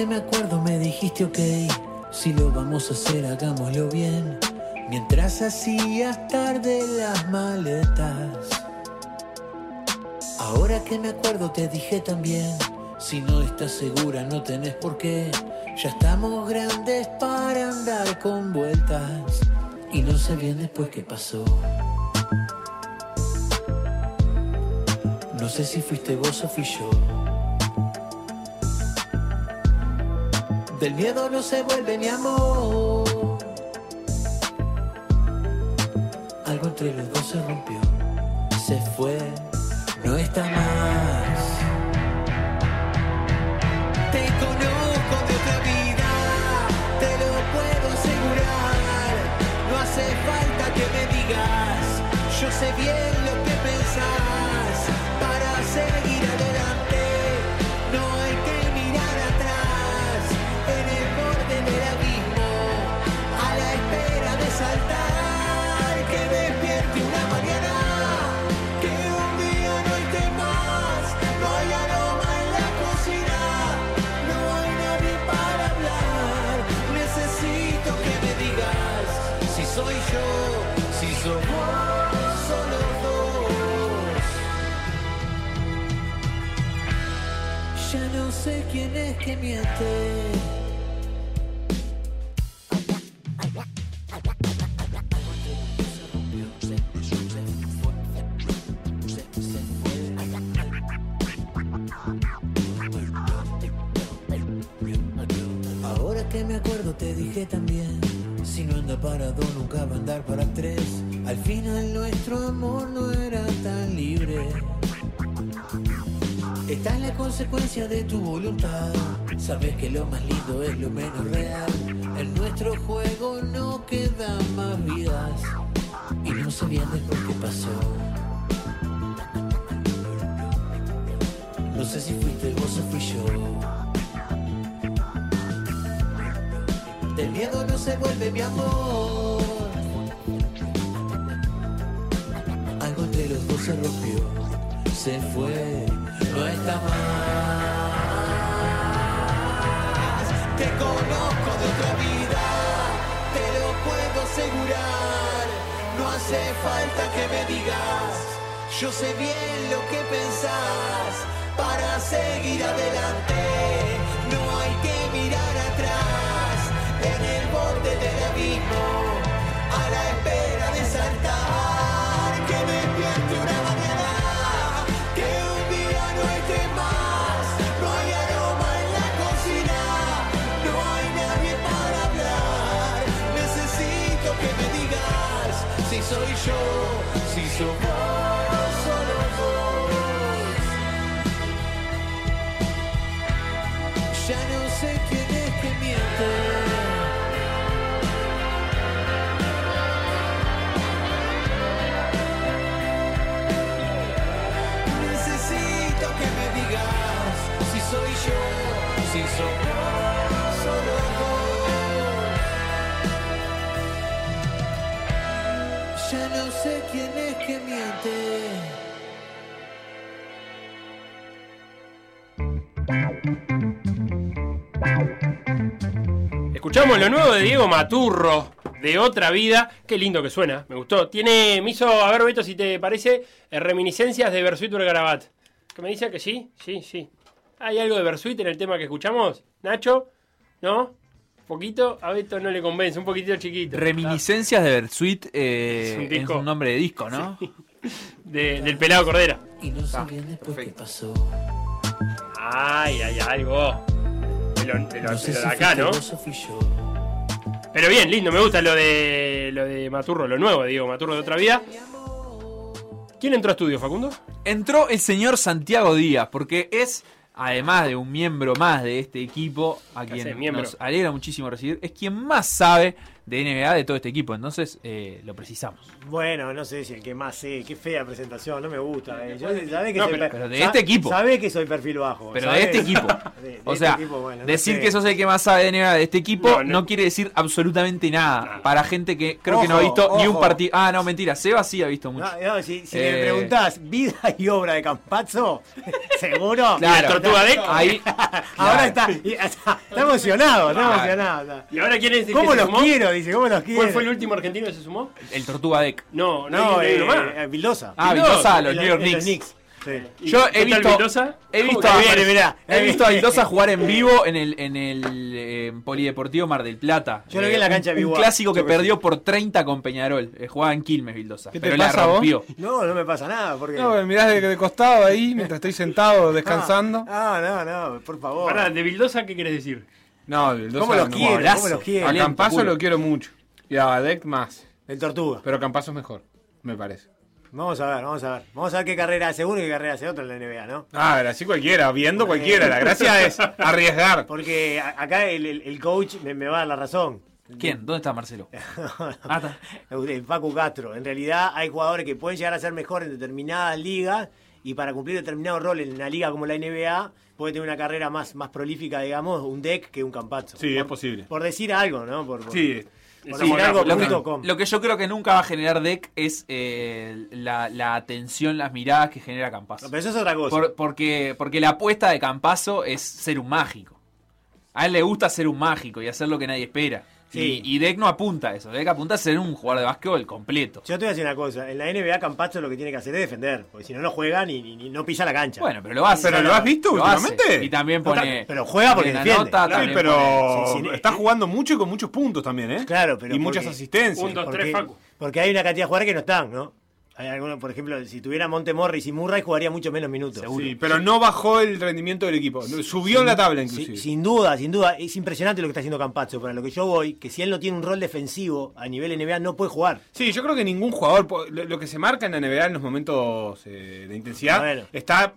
me acuerdo me dijiste ok, si lo vamos a hacer hagámoslo bien. Mientras hacías tarde las maletas. Ahora que me acuerdo te dije también, si no estás segura no tenés por qué. Ya estamos grandes para andar con vueltas. Y no sé bien después qué pasó. No sé si fuiste vos o fui yo. Del miedo no se vuelve mi amor. Algo entre los dos se rompió, se fue, no está más. Te conozco de otra vida, te lo puedo asegurar. No hace falta que me digas, yo sé bien lo sé quién es que miente. Te dije también, si no anda para dos nunca va a andar para tres. Al final nuestro amor no era tan libre. Esta es la consecuencia de tu. Sabes que lo más lindo es lo menos real. En nuestro juego Yo sé bien lo que pensás para seguir adelante. No hay que mirar atrás en el borde del abismo a la espera de saltar. Que me despierte una mañana, que un día no esté más. No hay aroma en la cocina, no hay nadie para hablar. Necesito que me digas si soy yo, si sos vos, sé quién es que miente. Necesito que me digas si soy yo, si sos vos, solo. Ya no sé quién es que miente. Escuchamos lo nuevo de Diego Maturro, de Otra Vida. Qué lindo que suena, me gustó. Tiene, me hizo, a ver Beto, si te parece, eh, reminiscencias de Bersuit Garabat. ¿Que me dice que sí? Sí, sí. ¿Hay algo de Bersuit en el tema que escuchamos? ¿Nacho? ¿No? ¿Poquito? A Beto no le convence, un poquitito chiquito. Reminiscencias de Bersuit eh, Es un es, un nombre de disco, ¿no? De- del pelado Cordera. Y no sé bien después qué pasó. Ay, hay algo. De lo, de lo- No sé de lo si de acá, ¿no? vos o fui yo. Pero bien, lindo, me gusta lo de lo de Maturro, lo nuevo, digo, Maturro de otra vida. ¿Quién entró a estudio, Facundo? Entró el señor Santiago Díaz, porque es, además de un miembro más de este equipo, a ¿Qué haces, quien miembro? nos alegra muchísimo recibir, es quien más sabe de NBA de todo este equipo. Entonces, eh, lo precisamos. Bueno, no sé si el que más sé, qué fea presentación, no me gusta. eh. Yo sabés que No, soy pero- per- pero de este equipo. Sabés que soy perfil bajo. Pero de este equipo. [LAUGHS] De- de O este sea, equipo, bueno, no decir sé. que sos el que más sabe de NBA de este equipo No, no, no. quiere decir absolutamente nada. Para gente que creo que no ha Ojo, visto ni un partido. Ah, no, mentira. Seba sí ha visto mucho. No, no, si si Eh, me preguntás vida y obra de Campazzo, [LAUGHS] seguro. Claro. Tortuga Deck? Ahí. [LAUGHS] Ahora claro. está, y- está, está emocionado, está Claro. emocionado. está. ¿Y ahora quién es el que ¿Cómo se los sumó? quiero? Dice, ¿cómo los quiero? ¿Cuál fue el último argentino que se sumó? El Tortuga Deck. No, no, No, eh, eh, Vildosa. Ah, Vildosa, Vildosa, los New York Knicks. Sí. ¿Y Yo he visto, Vildosa? he ¿Cómo visto, a, viene, mirá? he visto a Vildosa jugar en vivo en el, en el eh, Polideportivo Mar del Plata. Yo lo vi en la un- cancha de Un, Biguá. clásico que perdió por 30 con Peñarol. Eh, jugaba en Quilmes Vildosa. ¿Qué te pero pasa la vos? rompió. No, no me pasa nada. Porque... No, me mirás de, de costado ahí mientras estoy sentado descansando. Ah, no, no, por favor. Pará, de Vildosa, ¿qué querés decir? No, el dos ¿Cómo los no. quiero? ¿Cómo los quiero? A Campazo lo quiero mucho. Y a Deck más. El Tortuga. Pero Campazo es mejor, me parece. Vamos a ver, vamos a ver. Vamos a ver qué carrera hace uno y qué carrera hace otro en la NBA, ¿no? Ah, pero así cualquiera, viendo cualquiera. La gracia es [LAUGHS] arriesgar. Porque acá el, el- el coach me, me va a dar la razón. ¿Quién? ¿Dónde está Marcelo? [LAUGHS] Ah, está. Paco Castro. En realidad hay jugadores que pueden llegar a ser mejor en determinadas ligas y para cumplir determinado rol en una liga como la NBA puede tener una carrera más, más prolífica, digamos, un deck que un campazzo. Sí, por, es posible. Por decir algo, ¿no? Por, por- Sí, por Sí, decir algo, lo, que, lo que yo creo que nunca va a generar Deck es eh, la, la atención, las miradas que genera Campazo. No, pero eso es otra cosa. Por- porque, porque la apuesta de Campazo es ser un mágico. A él le gusta ser un mágico y hacer lo que nadie espera. Sí. Y, y Deck no apunta a eso. Deck apunta a ser un jugador de básquetbol completo. Yo te voy a decir una cosa. En la NBA Campazzo lo que tiene que hacer es defender. Porque si no, no juega ni, ni- ni- no pisa la cancha. Bueno, pero lo hace. ¿Pero lo has visto Lo hace. últimamente? Y también No, pone. pero juega porque defiende. nota, también pero pone- Sí, sí, está eh, jugando mucho y con muchos puntos también, ¿eh? Claro, pero Y muchas porque- asistencias. Un, dos, porque, tres, Facu. porque hay una cantidad de jugadores que no están, ¿no? Hay algunos, por ejemplo, si tuviera Montemorris y Murray jugaría mucho menos minutos. Sí, pero no bajó el rendimiento del equipo. Subió en la tabla, inclusive. Sin duda, sin duda. Es impresionante lo que está haciendo Campazzo. Para lo que yo voy, que si él no tiene un rol defensivo a nivel NBA, no puede jugar. Sí, yo creo que ningún jugador, lo, lo que se marca en la NBA en los momentos eh, de intensidad, Bueno. está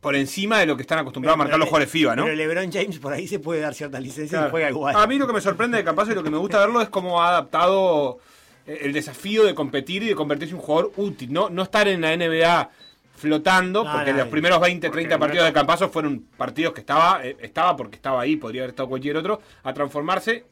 por encima de lo que están acostumbrados a marcar los jugadores FIBA, ¿no? Pero LeBron James por ahí se puede dar ciertas licencias Claro. y juega igual. A mí lo que me sorprende de Campazzo y lo que me gusta verlo es cómo ha adaptado el desafío de competir y de convertirse en un jugador útil, no, no estar en la NBA flotando, No, porque no, los primeros 20, 30 no partidos de Campazzo fueron partidos que estaba, eh, estaba porque estaba ahí, podría haber estado cualquier otro, a transformarse,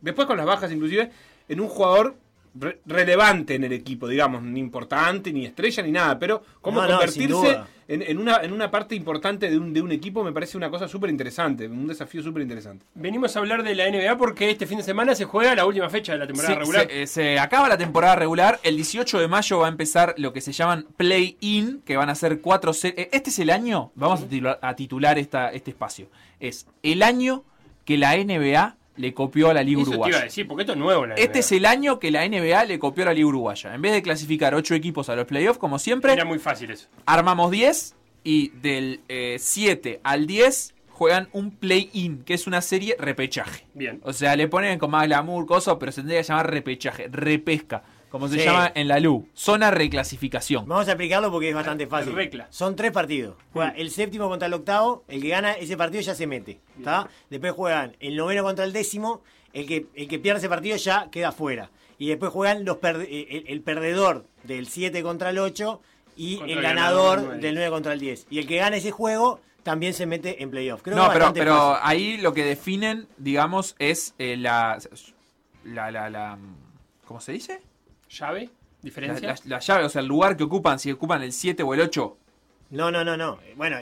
después con las bajas inclusive, en un jugador re- relevante en el equipo, digamos, ni importante, ni estrella, ni nada, pero cómo No, convertirse en, en una, en una parte importante de un, de un equipo me parece una cosa súper interesante, un desafío súper interesante. Venimos a hablar de la NBA porque este fin de semana se juega la última fecha de la temporada Sí, regular. Se, eh, se acaba la temporada regular. El 18 de mayo va a empezar lo que se llaman play-in, que van a ser cuatro series. Este es el año, vamos a titular, a titular esta, este espacio. Es el año que la NBA le copió a la Liga Eso te iba a Uruguaya. decir, porque esto es nuevo Este es el año que la NBA le copió a la Liga Uruguaya. En vez de clasificar ocho equipos a los playoffs, como siempre, Era muy fácil eso. armamos 10 y del eh, 7 al 10 juegan un play-in, que es una serie repechaje. Bien. O sea, le ponen con más glamour, cosas, pero se tendría que llamar repechaje, repesca, como se Sí. llama en la LU, zona reclasificación. Vamos a explicarlo porque es bastante fácil. Recla. Son tres partidos. Juega el séptimo contra el octavo, el que gana ese partido ya se mete. ¿está? Después juegan el noveno contra el décimo, el que, el que pierde ese partido ya queda fuera. Y después juegan los perde- el, el perdedor del 7 contra el 8 y Contra el el ganador del nueve. del 9 contra el 10. Y el que gana ese juego también se mete en playoff. Creo no, que pero, pero fácil. ahí lo que definen, digamos, es eh, la, la, la, la- ¿Cómo se dice? ¿Llave? La, ¿Diferencia? la- la llave, o sea, el lugar que ocupan, si ocupan el 7 o el 8. No, no, no, no. Bueno,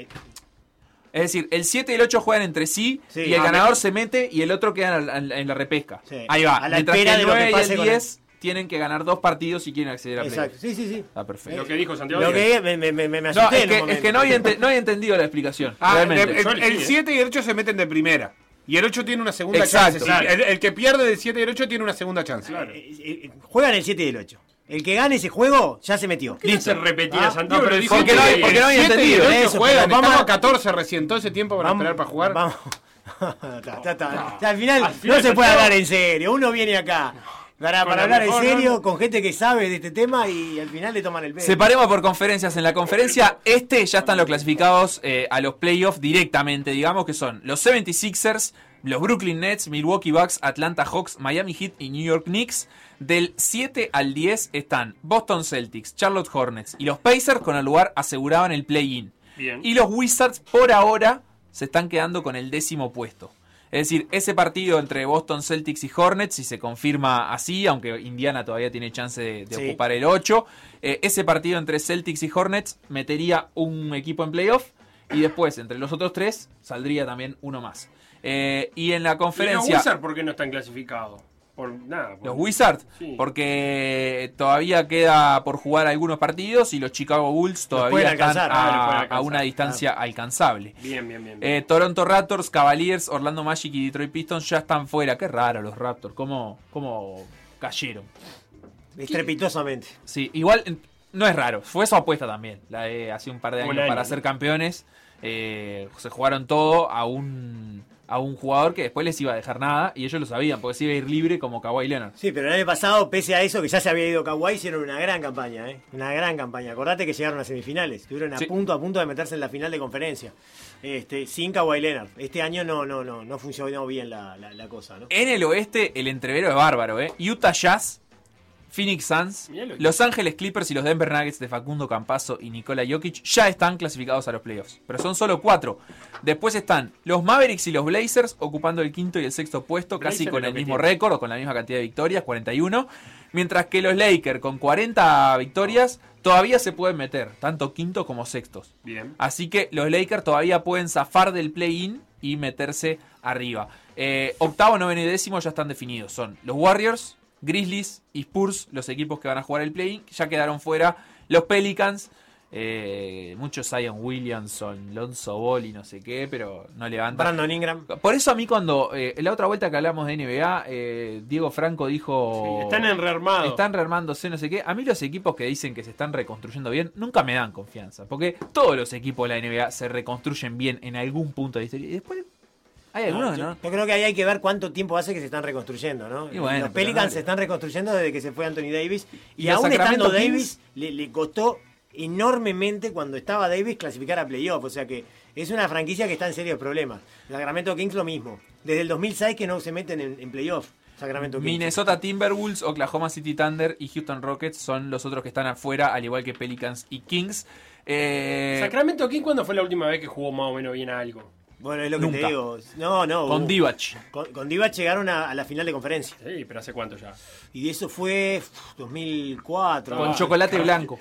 Es decir, el 7 y el 8 juegan entre sí, Sí. y el Ah, ganador me- se mete y el otro queda en la, en la- la repesca. Sí. Ahí va. A la Mientras que el de lo que 9 y el con el- 10 tienen que ganar dos partidos si quieren acceder a exacto. Sí, sí, sí. Está perfecto. Lo que dijo Santiago. Lo que me, me, me, me No, asusté es en que, un es que no, había ente- no había entendido la explicación. Ah, realmente. el- Yo el, le sigue. 7 y el 8 se meten de primera. Y el 8 tiene una segunda Exacto. chance. Claro. El, el que pierde del 7 y el 8 tiene una segunda chance. Eh, eh, Juegan el 7 y el 8. El que gane ese juego ya se metió. ¿Qué se repetía Ah, Santiago? No, pero el dijo porque no hay- porque no había entendido. Eso, juegan, vamos estamos a- a 14 recién, todo ese tiempo para Vamos- esperar para jugar. Vamos. [LAUGHS] Ya, ya está. Ya, al final, Al final no se puede hablar en serio. Uno viene acá para, para la hablar en serio con gente que sabe de este tema y al final le toman el pelo. Separemos por conferencias. En la conferencia este ya están los clasificados eh, a los playoffs directamente, digamos que son los 76ers, los Brooklyn Nets, Milwaukee Bucks, Atlanta Hawks, Miami Heat y New York Knicks. Del 7 al 10 están Boston Celtics, Charlotte Hornets y los Pacers con el lugar asegurado en el play-in. Bien. Y los Wizards por ahora se están quedando con el décimo puesto. Es decir, ese partido entre Boston Celtics y Hornets, si se confirma así, aunque Indiana todavía tiene chance de, de Sí. ocupar el 8, eh, ese partido entre Celtics y Hornets metería un equipo en playoff y después entre los otros tres saldría también uno más. Eh, y en la ¿Y conferencia... Wizards por qué no están clasificados? Por nada. por- Los Wizards, Sí. porque todavía queda por jugar algunos partidos y los Chicago Bulls todavía están a, una distancia alcanzable. Bien, bien, bien. Eh, Toronto Raptors, Cavaliers, Orlando Magic y Detroit Pistons ya están fuera. Qué raro los Raptors, cómo, cómo cayeron. Estrepitosamente. Sí, igual no es raro, fue su apuesta también, la de hace un par de años año, para ¿no? ser campeones. eh, se jugaron todo a un, a un jugador que después les iba a dejar nada y ellos lo sabían, porque se iba a ir libre como Kawhi Leonard. Sí, pero el año pasado, pese a eso, que ya se había ido Kawhi, hicieron una gran campaña, ¿eh? Una gran campaña. Acordate que llegaron a semifinales. Estuvieron a Sí. punto a punto de meterse en la final de conferencia. Este, sin Kawhi Leonard. Este año no, no, no, no funcionó bien la, la- la cosa, ¿no? En el oeste, el entrevero es bárbaro, ¿eh? Utah Jazz, Phoenix Suns, Los Ángeles Clippers y los Denver Nuggets de Facundo Campazo y Nikola Jokic ya están clasificados a los playoffs. Pero son solo cuatro. Después están los Mavericks y los Blazers ocupando el quinto y el sexto puesto, casi con el mismo récord o con la misma cantidad de victorias, 41. Mientras que los Lakers con 40 victorias todavía se pueden meter, tanto quinto como sextos. Bien. Así que los Lakers todavía pueden zafar del play-in y meterse arriba. Eh, octavo, noveno y décimo ya están definidos. Son los Warriors, Grizzlies y Spurs, los equipos que van a jugar el play-in. Ya quedaron fuera los Pelicans. eh, muchos Zion Williamson, Lonzo Ball y no sé qué, pero no levantan. Brandon Ingram. Por eso a mí cuando, eh, la otra vuelta que hablamos de NBA, eh, Diego Franco dijo... Sí, están en rearmado. Están rearmándose, no sé qué. A mí los equipos que dicen que se están reconstruyendo bien, nunca me dan confianza. Porque todos los equipos de la NBA se reconstruyen bien en algún punto de la historia. Y después hay algunos yo, no. yo creo que ahí hay que ver cuánto tiempo hace que se están reconstruyendo, ¿no? Y bueno, los Pelicans dale. se están reconstruyendo desde que se fue Anthony Davis. Y, aún Sacramento estando Kings. Davis, le, le costó enormemente cuando estaba Davis clasificar a playoff. O sea que es una franquicia que está en serios problemas. Sacramento Kings lo mismo. Desde el 2006 que no se meten en, en playoff. Sacramento Kings. Minnesota Timberwolves, Oklahoma City Thunder y Houston Rockets son los otros que están afuera, al igual que Pelicans y Kings. Eh, Sacramento King, ¿cuándo fue la última vez que jugó más o menos bien a algo? Bueno, es lo que Nunca. te digo. No, no. Con hubo- Divac. Con, con Divac llegaron a, a la final de conferencia. Sí, pero ¿hace cuánto ya? Y eso fue uf, 2004. Con Ah, chocolate blanco.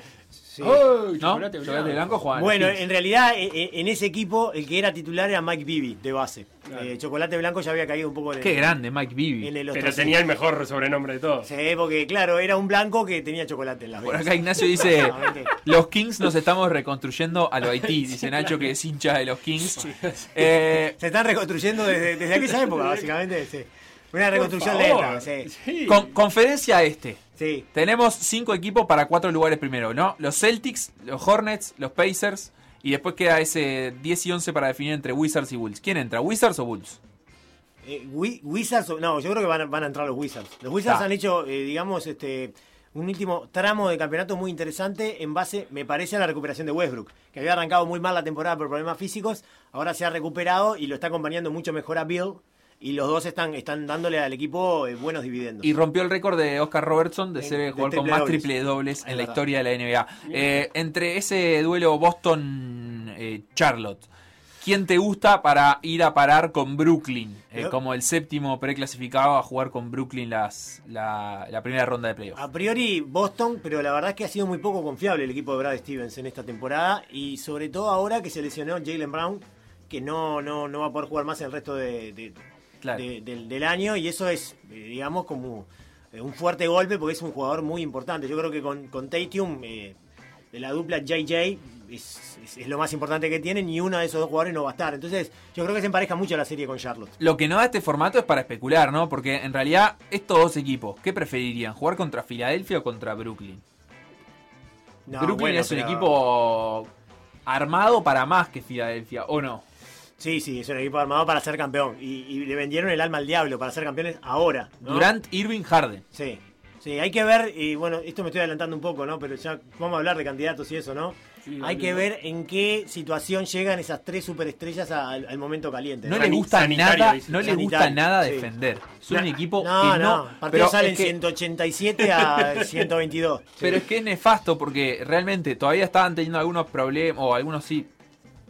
Sí. ¡Ay, ¿No? chocolate Chocolate blanco! blanco los Bueno, Kings. en realidad e- e- en ese equipo el que era titular era Mike Bibby de base. Eh, chocolate Blanco ya había caído un poco en el, Qué grande, Mike Bibby. en el Pero tenía el mejor sobrenombre de todos. Sí, porque claro, era un blanco que tenía chocolate en las Por venas. acá Ignacio dice, [LAUGHS] los Kings nos estamos reconstruyendo a lo Haití, dice Nacho que es hincha de los Kings. Eh, Se están reconstruyendo desde, desde aquella época, básicamente. sí. Una reconstrucción lenta. Sí. Sí. con- conferencia este. sí. Tenemos cinco equipos para cuatro lugares primero, ¿no? Los Celtics, los Hornets, los Pacers y después queda ese 10 y 11 para definir entre Wizards y Bulls. ¿Quién entra, Wizards o Bulls? Eh, Wi- Wizards, o- no, yo creo que van a, van a entrar los Wizards. Los Wizards Ta. han hecho, eh, digamos, este un último tramo de campeonato muy interesante en base, me parece, a la recuperación de Westbrook, que había arrancado muy mal la temporada por problemas físicos, ahora se ha recuperado y lo está acompañando mucho mejor a Bill, y los dos están, están dándole al equipo eh, buenos dividendos. Y rompió el récord de Oscar Robertson de En- ser el jugador con más dobles. triple dobles en Es la verdad. historia de la NBA. Eh, entre ese duelo Boston-Charlotte, ¿quién te gusta para ir a parar con Brooklyn? Eh, como el séptimo preclasificado a jugar con Brooklyn las, la, la primera ronda de playoffs. A priori Boston, pero la verdad es que ha sido muy poco confiable el equipo de Brad Stevens en esta temporada y sobre todo ahora que se lesionó Jalen Brown, que no, no, no va a poder jugar más el resto de, de- Claro. de- del, del año y eso es, eh, digamos, como eh, un fuerte golpe porque es un jugador muy importante. Yo creo que con, con Tatum, eh, de la dupla JJ, es, es- es lo más importante que tienen y uno de esos dos jugadores no va a estar. Entonces yo creo que se empareja mucho la serie con Charlotte. Lo que no da este formato es para especular, ¿no? Porque en realidad estos dos equipos, ¿qué preferirían? ¿Jugar contra Filadelfia o contra Brooklyn? No, Brooklyn bueno, es un pero- equipo armado para más que Filadelfia, ¿o no? Sí, sí, es un equipo armado para ser campeón. Y, y le vendieron el alma al diablo para ser campeones ahora. ¿no? Durant, Irving, Harden. Sí, sí, hay que ver, y bueno, esto me estoy adelantando un poco, ¿no? Pero ya vamos a hablar de candidatos y eso, ¿no? hay que ver en qué situación llegan esas tres superestrellas al, al momento caliente. No ¿no? le gusta sanitario, nada, dice. no le gusta nada sí. defender. Es un No, equipo no, que no. no, pero partidos salen es que- 187 a [LAUGHS] 122. Sí. Pero es que es nefasto porque realmente todavía estaban teniendo algunos problemas, o algunos sí,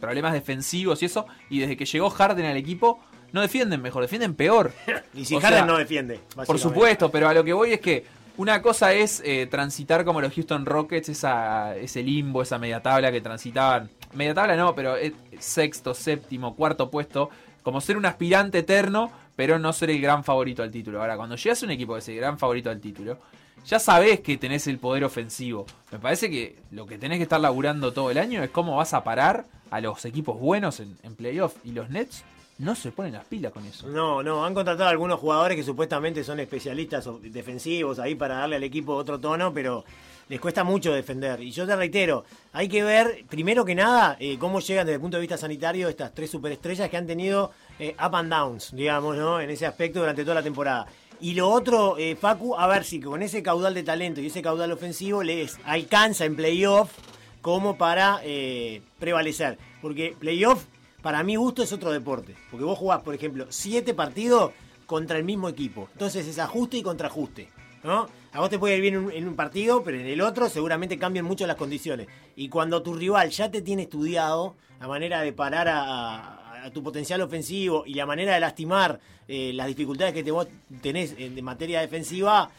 problemas defensivos y eso, y desde que llegó Harden al equipo, no defienden mejor, defienden peor. [LAUGHS] y si o Harden sea, no defiende. Por supuesto, pero a lo que voy es que una cosa es eh, transitar como los Houston Rockets, esa, ese limbo, esa media tabla que transitaban. Media tabla no, pero eh, sexto, séptimo, cuarto puesto. Como ser un aspirante eterno, pero no ser el gran favorito al título. Ahora, cuando llegas a un equipo que es el gran favorito al título, ya sabés que tenés el poder ofensivo. Me parece que lo que tenés que estar laburando todo el año es cómo vas a parar a los equipos buenos en, en. Y los Nets no se ponen las pilas con eso. No, no, han contratado a algunos jugadores que supuestamente son especialistas defensivos ahí para darle al equipo otro tono, pero les cuesta mucho defender. Y yo te reitero, hay que ver, primero que nada, eh, cómo llegan desde el punto de vista sanitario estas tres superestrellas que han tenido eh, up and downs, digamos, ¿no? En ese aspecto durante toda la temporada. Y lo otro, eh, Facu, a ver si con ese caudal de talento y ese caudal ofensivo les alcanza en playoff como para eh, prevalecer. Porque playoff, para mi gusto, es otro deporte. Porque vos jugás, por ejemplo, siete partidos contra el mismo equipo. Entonces es ajuste y contraajuste. ¿no? A vos te puede ir bien en un, partido, pero en el otro seguramente cambian mucho las condiciones. Y cuando tu rival ya te tiene estudiado la manera de parar a- a tu potencial ofensivo y la manera de lastimar eh, las dificultades que te vos tenés en, de materia defensiva,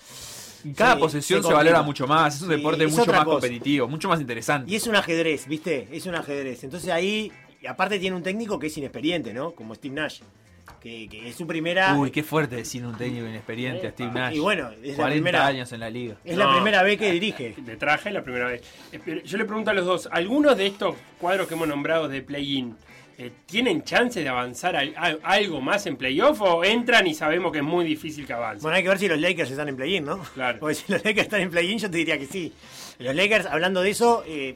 cada se- posesión se, valora mucho más. Es un deporte es mucho más cosa. competitivo, mucho más interesante. Y es un ajedrez, ¿viste? Es un ajedrez. Entonces ahí, y aparte tiene un técnico que es inexperiente, ¿no? Como Steve Nash. Que, que es su primera. Uy, qué fuerte decir un técnico inexperiente a Steve Nash. Y bueno, es la 40 primera- años en la liga. Es la primera vez que dirige. De traje la primera vez. Eh, Yo le pregunto a los dos, ¿algunos de estos cuadros que hemos nombrado de play-in eh, tienen chance de avanzar a, a- algo más en playoff o entran y sabemos que es muy difícil que avancen? Bueno, hay que ver si los Lakers están en play-in, ¿no? Claro. Porque si los Lakers están en play-in, yo te diría que sí. Los Lakers, hablando de eso, eh,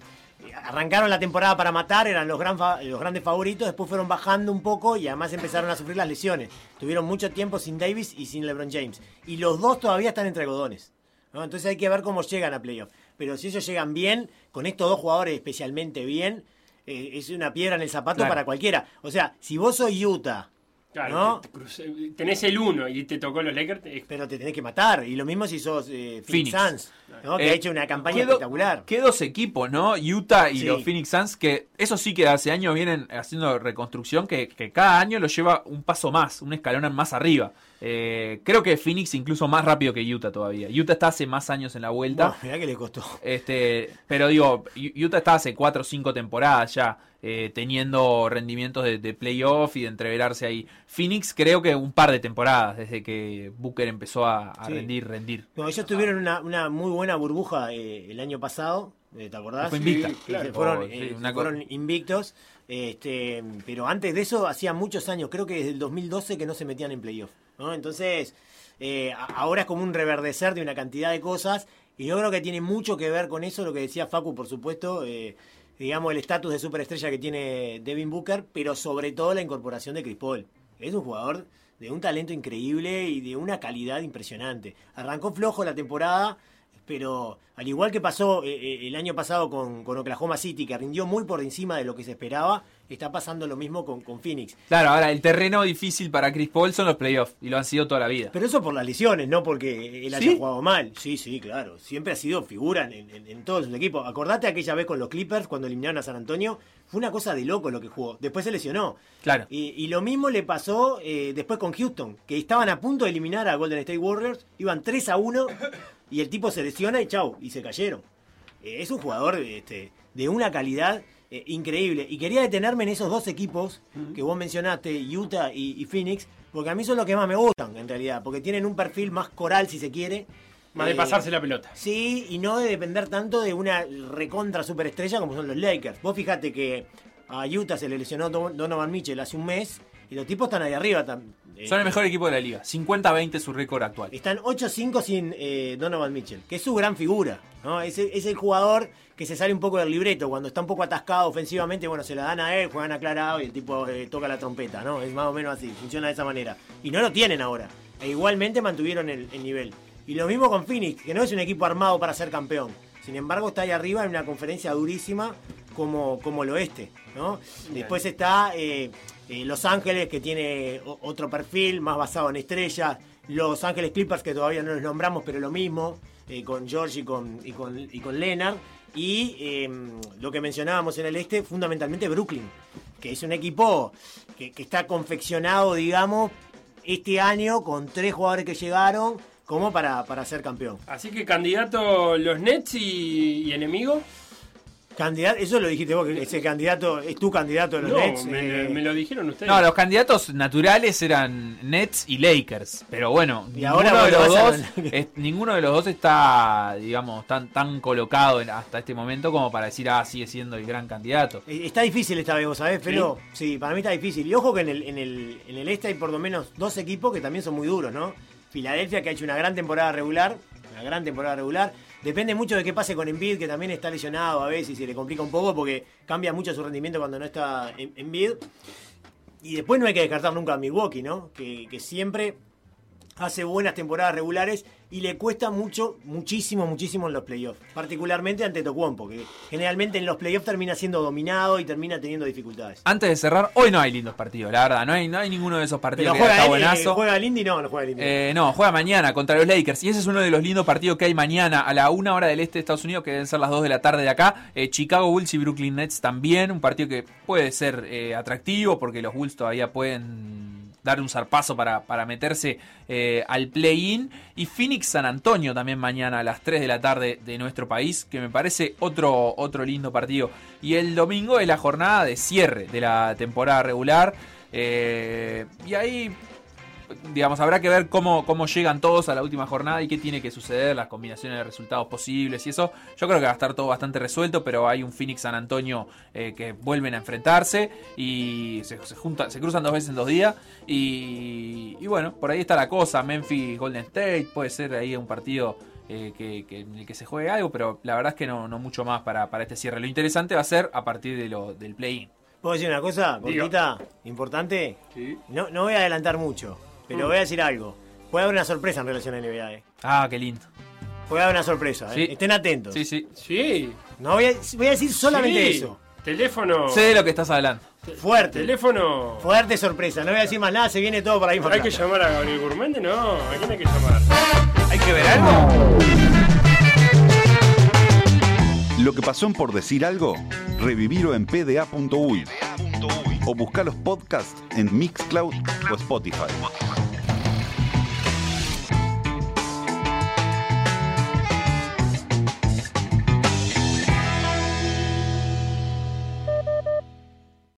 arrancaron la temporada para matar, eran los, gran fa- los grandes favoritos, después fueron bajando un poco y además empezaron a sufrir las lesiones. Tuvieron mucho tiempo sin Davis y sin LeBron James. Y los dos todavía están entre algodones. ¿no? Entonces hay que ver cómo llegan a playoff. Pero si ellos llegan bien, con estos dos jugadores especialmente bien, eh, es una piedra en el zapato Claro. para cualquiera. O sea, si vos sos Utah Claro, ¿no? te- te crucé- tenés el 1 y te tocó los Lakers. te- Pero te tenés que matar. Y lo mismo si sos eh, Phoenix Phoenix. Suns, ¿no? que Eh, ha hecho una campaña espectacular. Qué dos equipos, ¿no? Utah y Sí. los Phoenix Suns, que eso sí que hace años vienen haciendo reconstrucción, que, que cada año lo lleva un paso más, un escalón más arriba. Eh, creo que Phoenix incluso más rápido que Utah todavía. Utah está hace más años en la vuelta. No, mirá que le costó. Este, pero digo, Utah está hace 4 o 5 temporadas ya eh, teniendo rendimientos de, de playoff y de entreverarse ahí. Phoenix creo que un par de temporadas desde que Booker empezó a, a Sí. rendir, rendir. No, ellos tuvieron una, una muy buena burbuja eh, el año pasado, eh, ¿te acordás? Fue invicta. Sí, Claro. se fueron, Oh, eh, sí, se una fueron cosa. invictos. Este, pero antes de eso, hacía muchos años, creo que desde el 2012 que no se metían en playoff. ¿no? Entonces, eh, ahora es como un reverdecer de una cantidad de cosas. Y yo creo que tiene mucho que ver con eso, lo que decía Facu, por supuesto. eh, digamos, el estatus de superestrella que tiene Devin Booker, pero sobre todo la incorporación de Chris Paul. Es un jugador de un talento increíble y de una calidad impresionante. Arrancó flojo la temporada, pero al igual que pasó eh, eh, el año pasado con, con Oklahoma City, que rindió muy por encima de lo que se esperaba, está pasando lo mismo con, con Phoenix. Claro, ahora el terreno difícil para Chris Paul son los playoffs y lo han sido toda la vida. Pero eso por las lesiones, no porque él haya ¿Sí? jugado mal. Sí, sí, claro. Siempre ha sido figura en, en- en todos sus equipos. Acordate aquella vez con los Clippers cuando eliminaron a San Antonio. Fue una cosa de loco lo que jugó. Después se lesionó. Claro. Y, y lo mismo le pasó eh, después con Houston, que estaban a punto de eliminar a Golden State Warriors. Iban 3 a 1 y el tipo se lesiona y chau, y se cayeron. Eh, es un jugador este, de una calidad eh, increíble. Y quería detenerme en esos dos equipos que vos mencionaste, Utah y, y Phoenix, porque a mí son los que más me gustan, en realidad, porque tienen un perfil más coral, si se quiere. Más de Eh, pasarse la pelota. Sí, y no de depender tanto de una recontra superestrella como son los Lakers. Vos fijate que a Utah se le lesionó Don- Donovan Mitchell hace un mes y los tipos están ahí arriba. tam- eh, Son el mejor equipo de la liga. 50-20 su récord actual. Están 8-5 sin eh, Donovan Mitchell, que es su gran figura. ¿no? Es, el- es el jugador que se sale un poco del libreto. Cuando está un poco atascado ofensivamente, bueno, se la dan a él, juegan aclarado y el tipo eh, toca la trompeta. ¿no? Es más o menos así, funciona de esa manera. Y no lo tienen ahora. E igualmente mantuvieron el, el nivel. Y lo mismo con Phoenix, que no es un equipo armado para ser campeón. Sin embargo, está ahí arriba en una conferencia durísima como, como el oeste. ¿no? Después está eh, eh, Los Ángeles, que tiene otro perfil, más basado en estrellas. Los Ángeles Clippers, que todavía no los nombramos, pero lo mismo, eh, con George y con, y con, y Leonard. Y eh, lo que mencionábamos en el este, fundamentalmente Brooklyn, que es un equipo que, que está confeccionado, digamos, este año con tres jugadores que llegaron como para, para ser campeón. Así que candidato los Nets y, y enemigo. Candidato, eso lo dijiste vos, que ese candidato es tu candidato de los No, Nets. me, eh, me lo dijeron ustedes. No, los candidatos naturales eran Nets y Lakers. Pero bueno, Y ninguno, ahora de los lo dos, vas a- es- ninguno de los dos está, digamos, tan, tan colocado en- hasta este momento como para decir, ah, sigue siendo el gran candidato. Eh, Está difícil esta vez, ¿vos sabés, Felo? Sí, para mí está difícil. Y ojo que en el, en, el, en el este hay por lo menos dos equipos que también son muy duros, ¿no? Filadelfia, que ha hecho una gran temporada regular, una gran temporada regular. Depende mucho de qué pase con Embiid, que también está lesionado a veces y se le complica un poco porque cambia mucho su rendimiento cuando no está Embiid. Y después no hay que descartar nunca a Milwaukee, ¿no? Que, que siempre hace buenas temporadas regulares y le cuesta mucho, muchísimo, muchísimo en los playoffs. Particularmente ante Tocuompo, que generalmente en los playoffs termina siendo dominado y termina teniendo dificultades. Antes de cerrar, hoy no hay lindos partidos, la verdad. No hay, no hay ninguno de esos partidos Pero que juega, está él, buenazo. eh, juega el Indy, no, no juega el Indy. Eh, no, juega mañana contra los Lakers. Y ese es uno de los lindos partidos que hay mañana a la una hora del este de Estados Unidos, que deben ser las 2 de la tarde de acá. Eh, Chicago Bulls y Brooklyn Nets también. Un partido que puede ser eh, atractivo porque los Bulls todavía pueden dar un zarpazo para, para meterse eh, al play-in. Y Phoenix San Antonio también mañana a las 3 de la tarde de nuestro país, que me parece otro, otro lindo partido. Y el domingo es la jornada de cierre de la temporada regular. Eh, y ahí digamos, habrá que ver cómo, cómo llegan todos a la última jornada y qué tiene que suceder, las combinaciones de resultados posibles y eso. Yo creo que va a estar todo bastante resuelto, pero hay un Phoenix San Antonio eh, que vuelven a enfrentarse y se, se juntan, se cruzan dos veces en dos días. Y, y bueno, por ahí está la cosa. Memphis Golden State puede ser ahí un partido. eh, que, que- en el que se juegue algo, pero la verdad es que no, no mucho más para, para este cierre. Lo interesante va a ser a partir de lo, del play-in. ¿Puedo decir una cosa cortita, importante? Sí. No, no voy a adelantar mucho, pero Mm. voy a decir algo. Puede haber una sorpresa en relación a NBA, eh. Ah, qué lindo. Puede haber una sorpresa, eh. Estén atentos. Sí, sí. Sí. No voy a, voy a decir solamente Sí. eso. Teléfono. Sé de lo que estás hablando. Fuerte. Teléfono. Fuerte sorpresa. No voy a decir más nada, se viene todo para la misma ¿Hay que llamar a Gabriel Gourmende? No, ¿a quién hay que llamar? ¿Hay que ver algo? Lo que pasó en por decir algo, revivirlo en pda.uy o buscar los podcasts en Mixcloud o Spotify.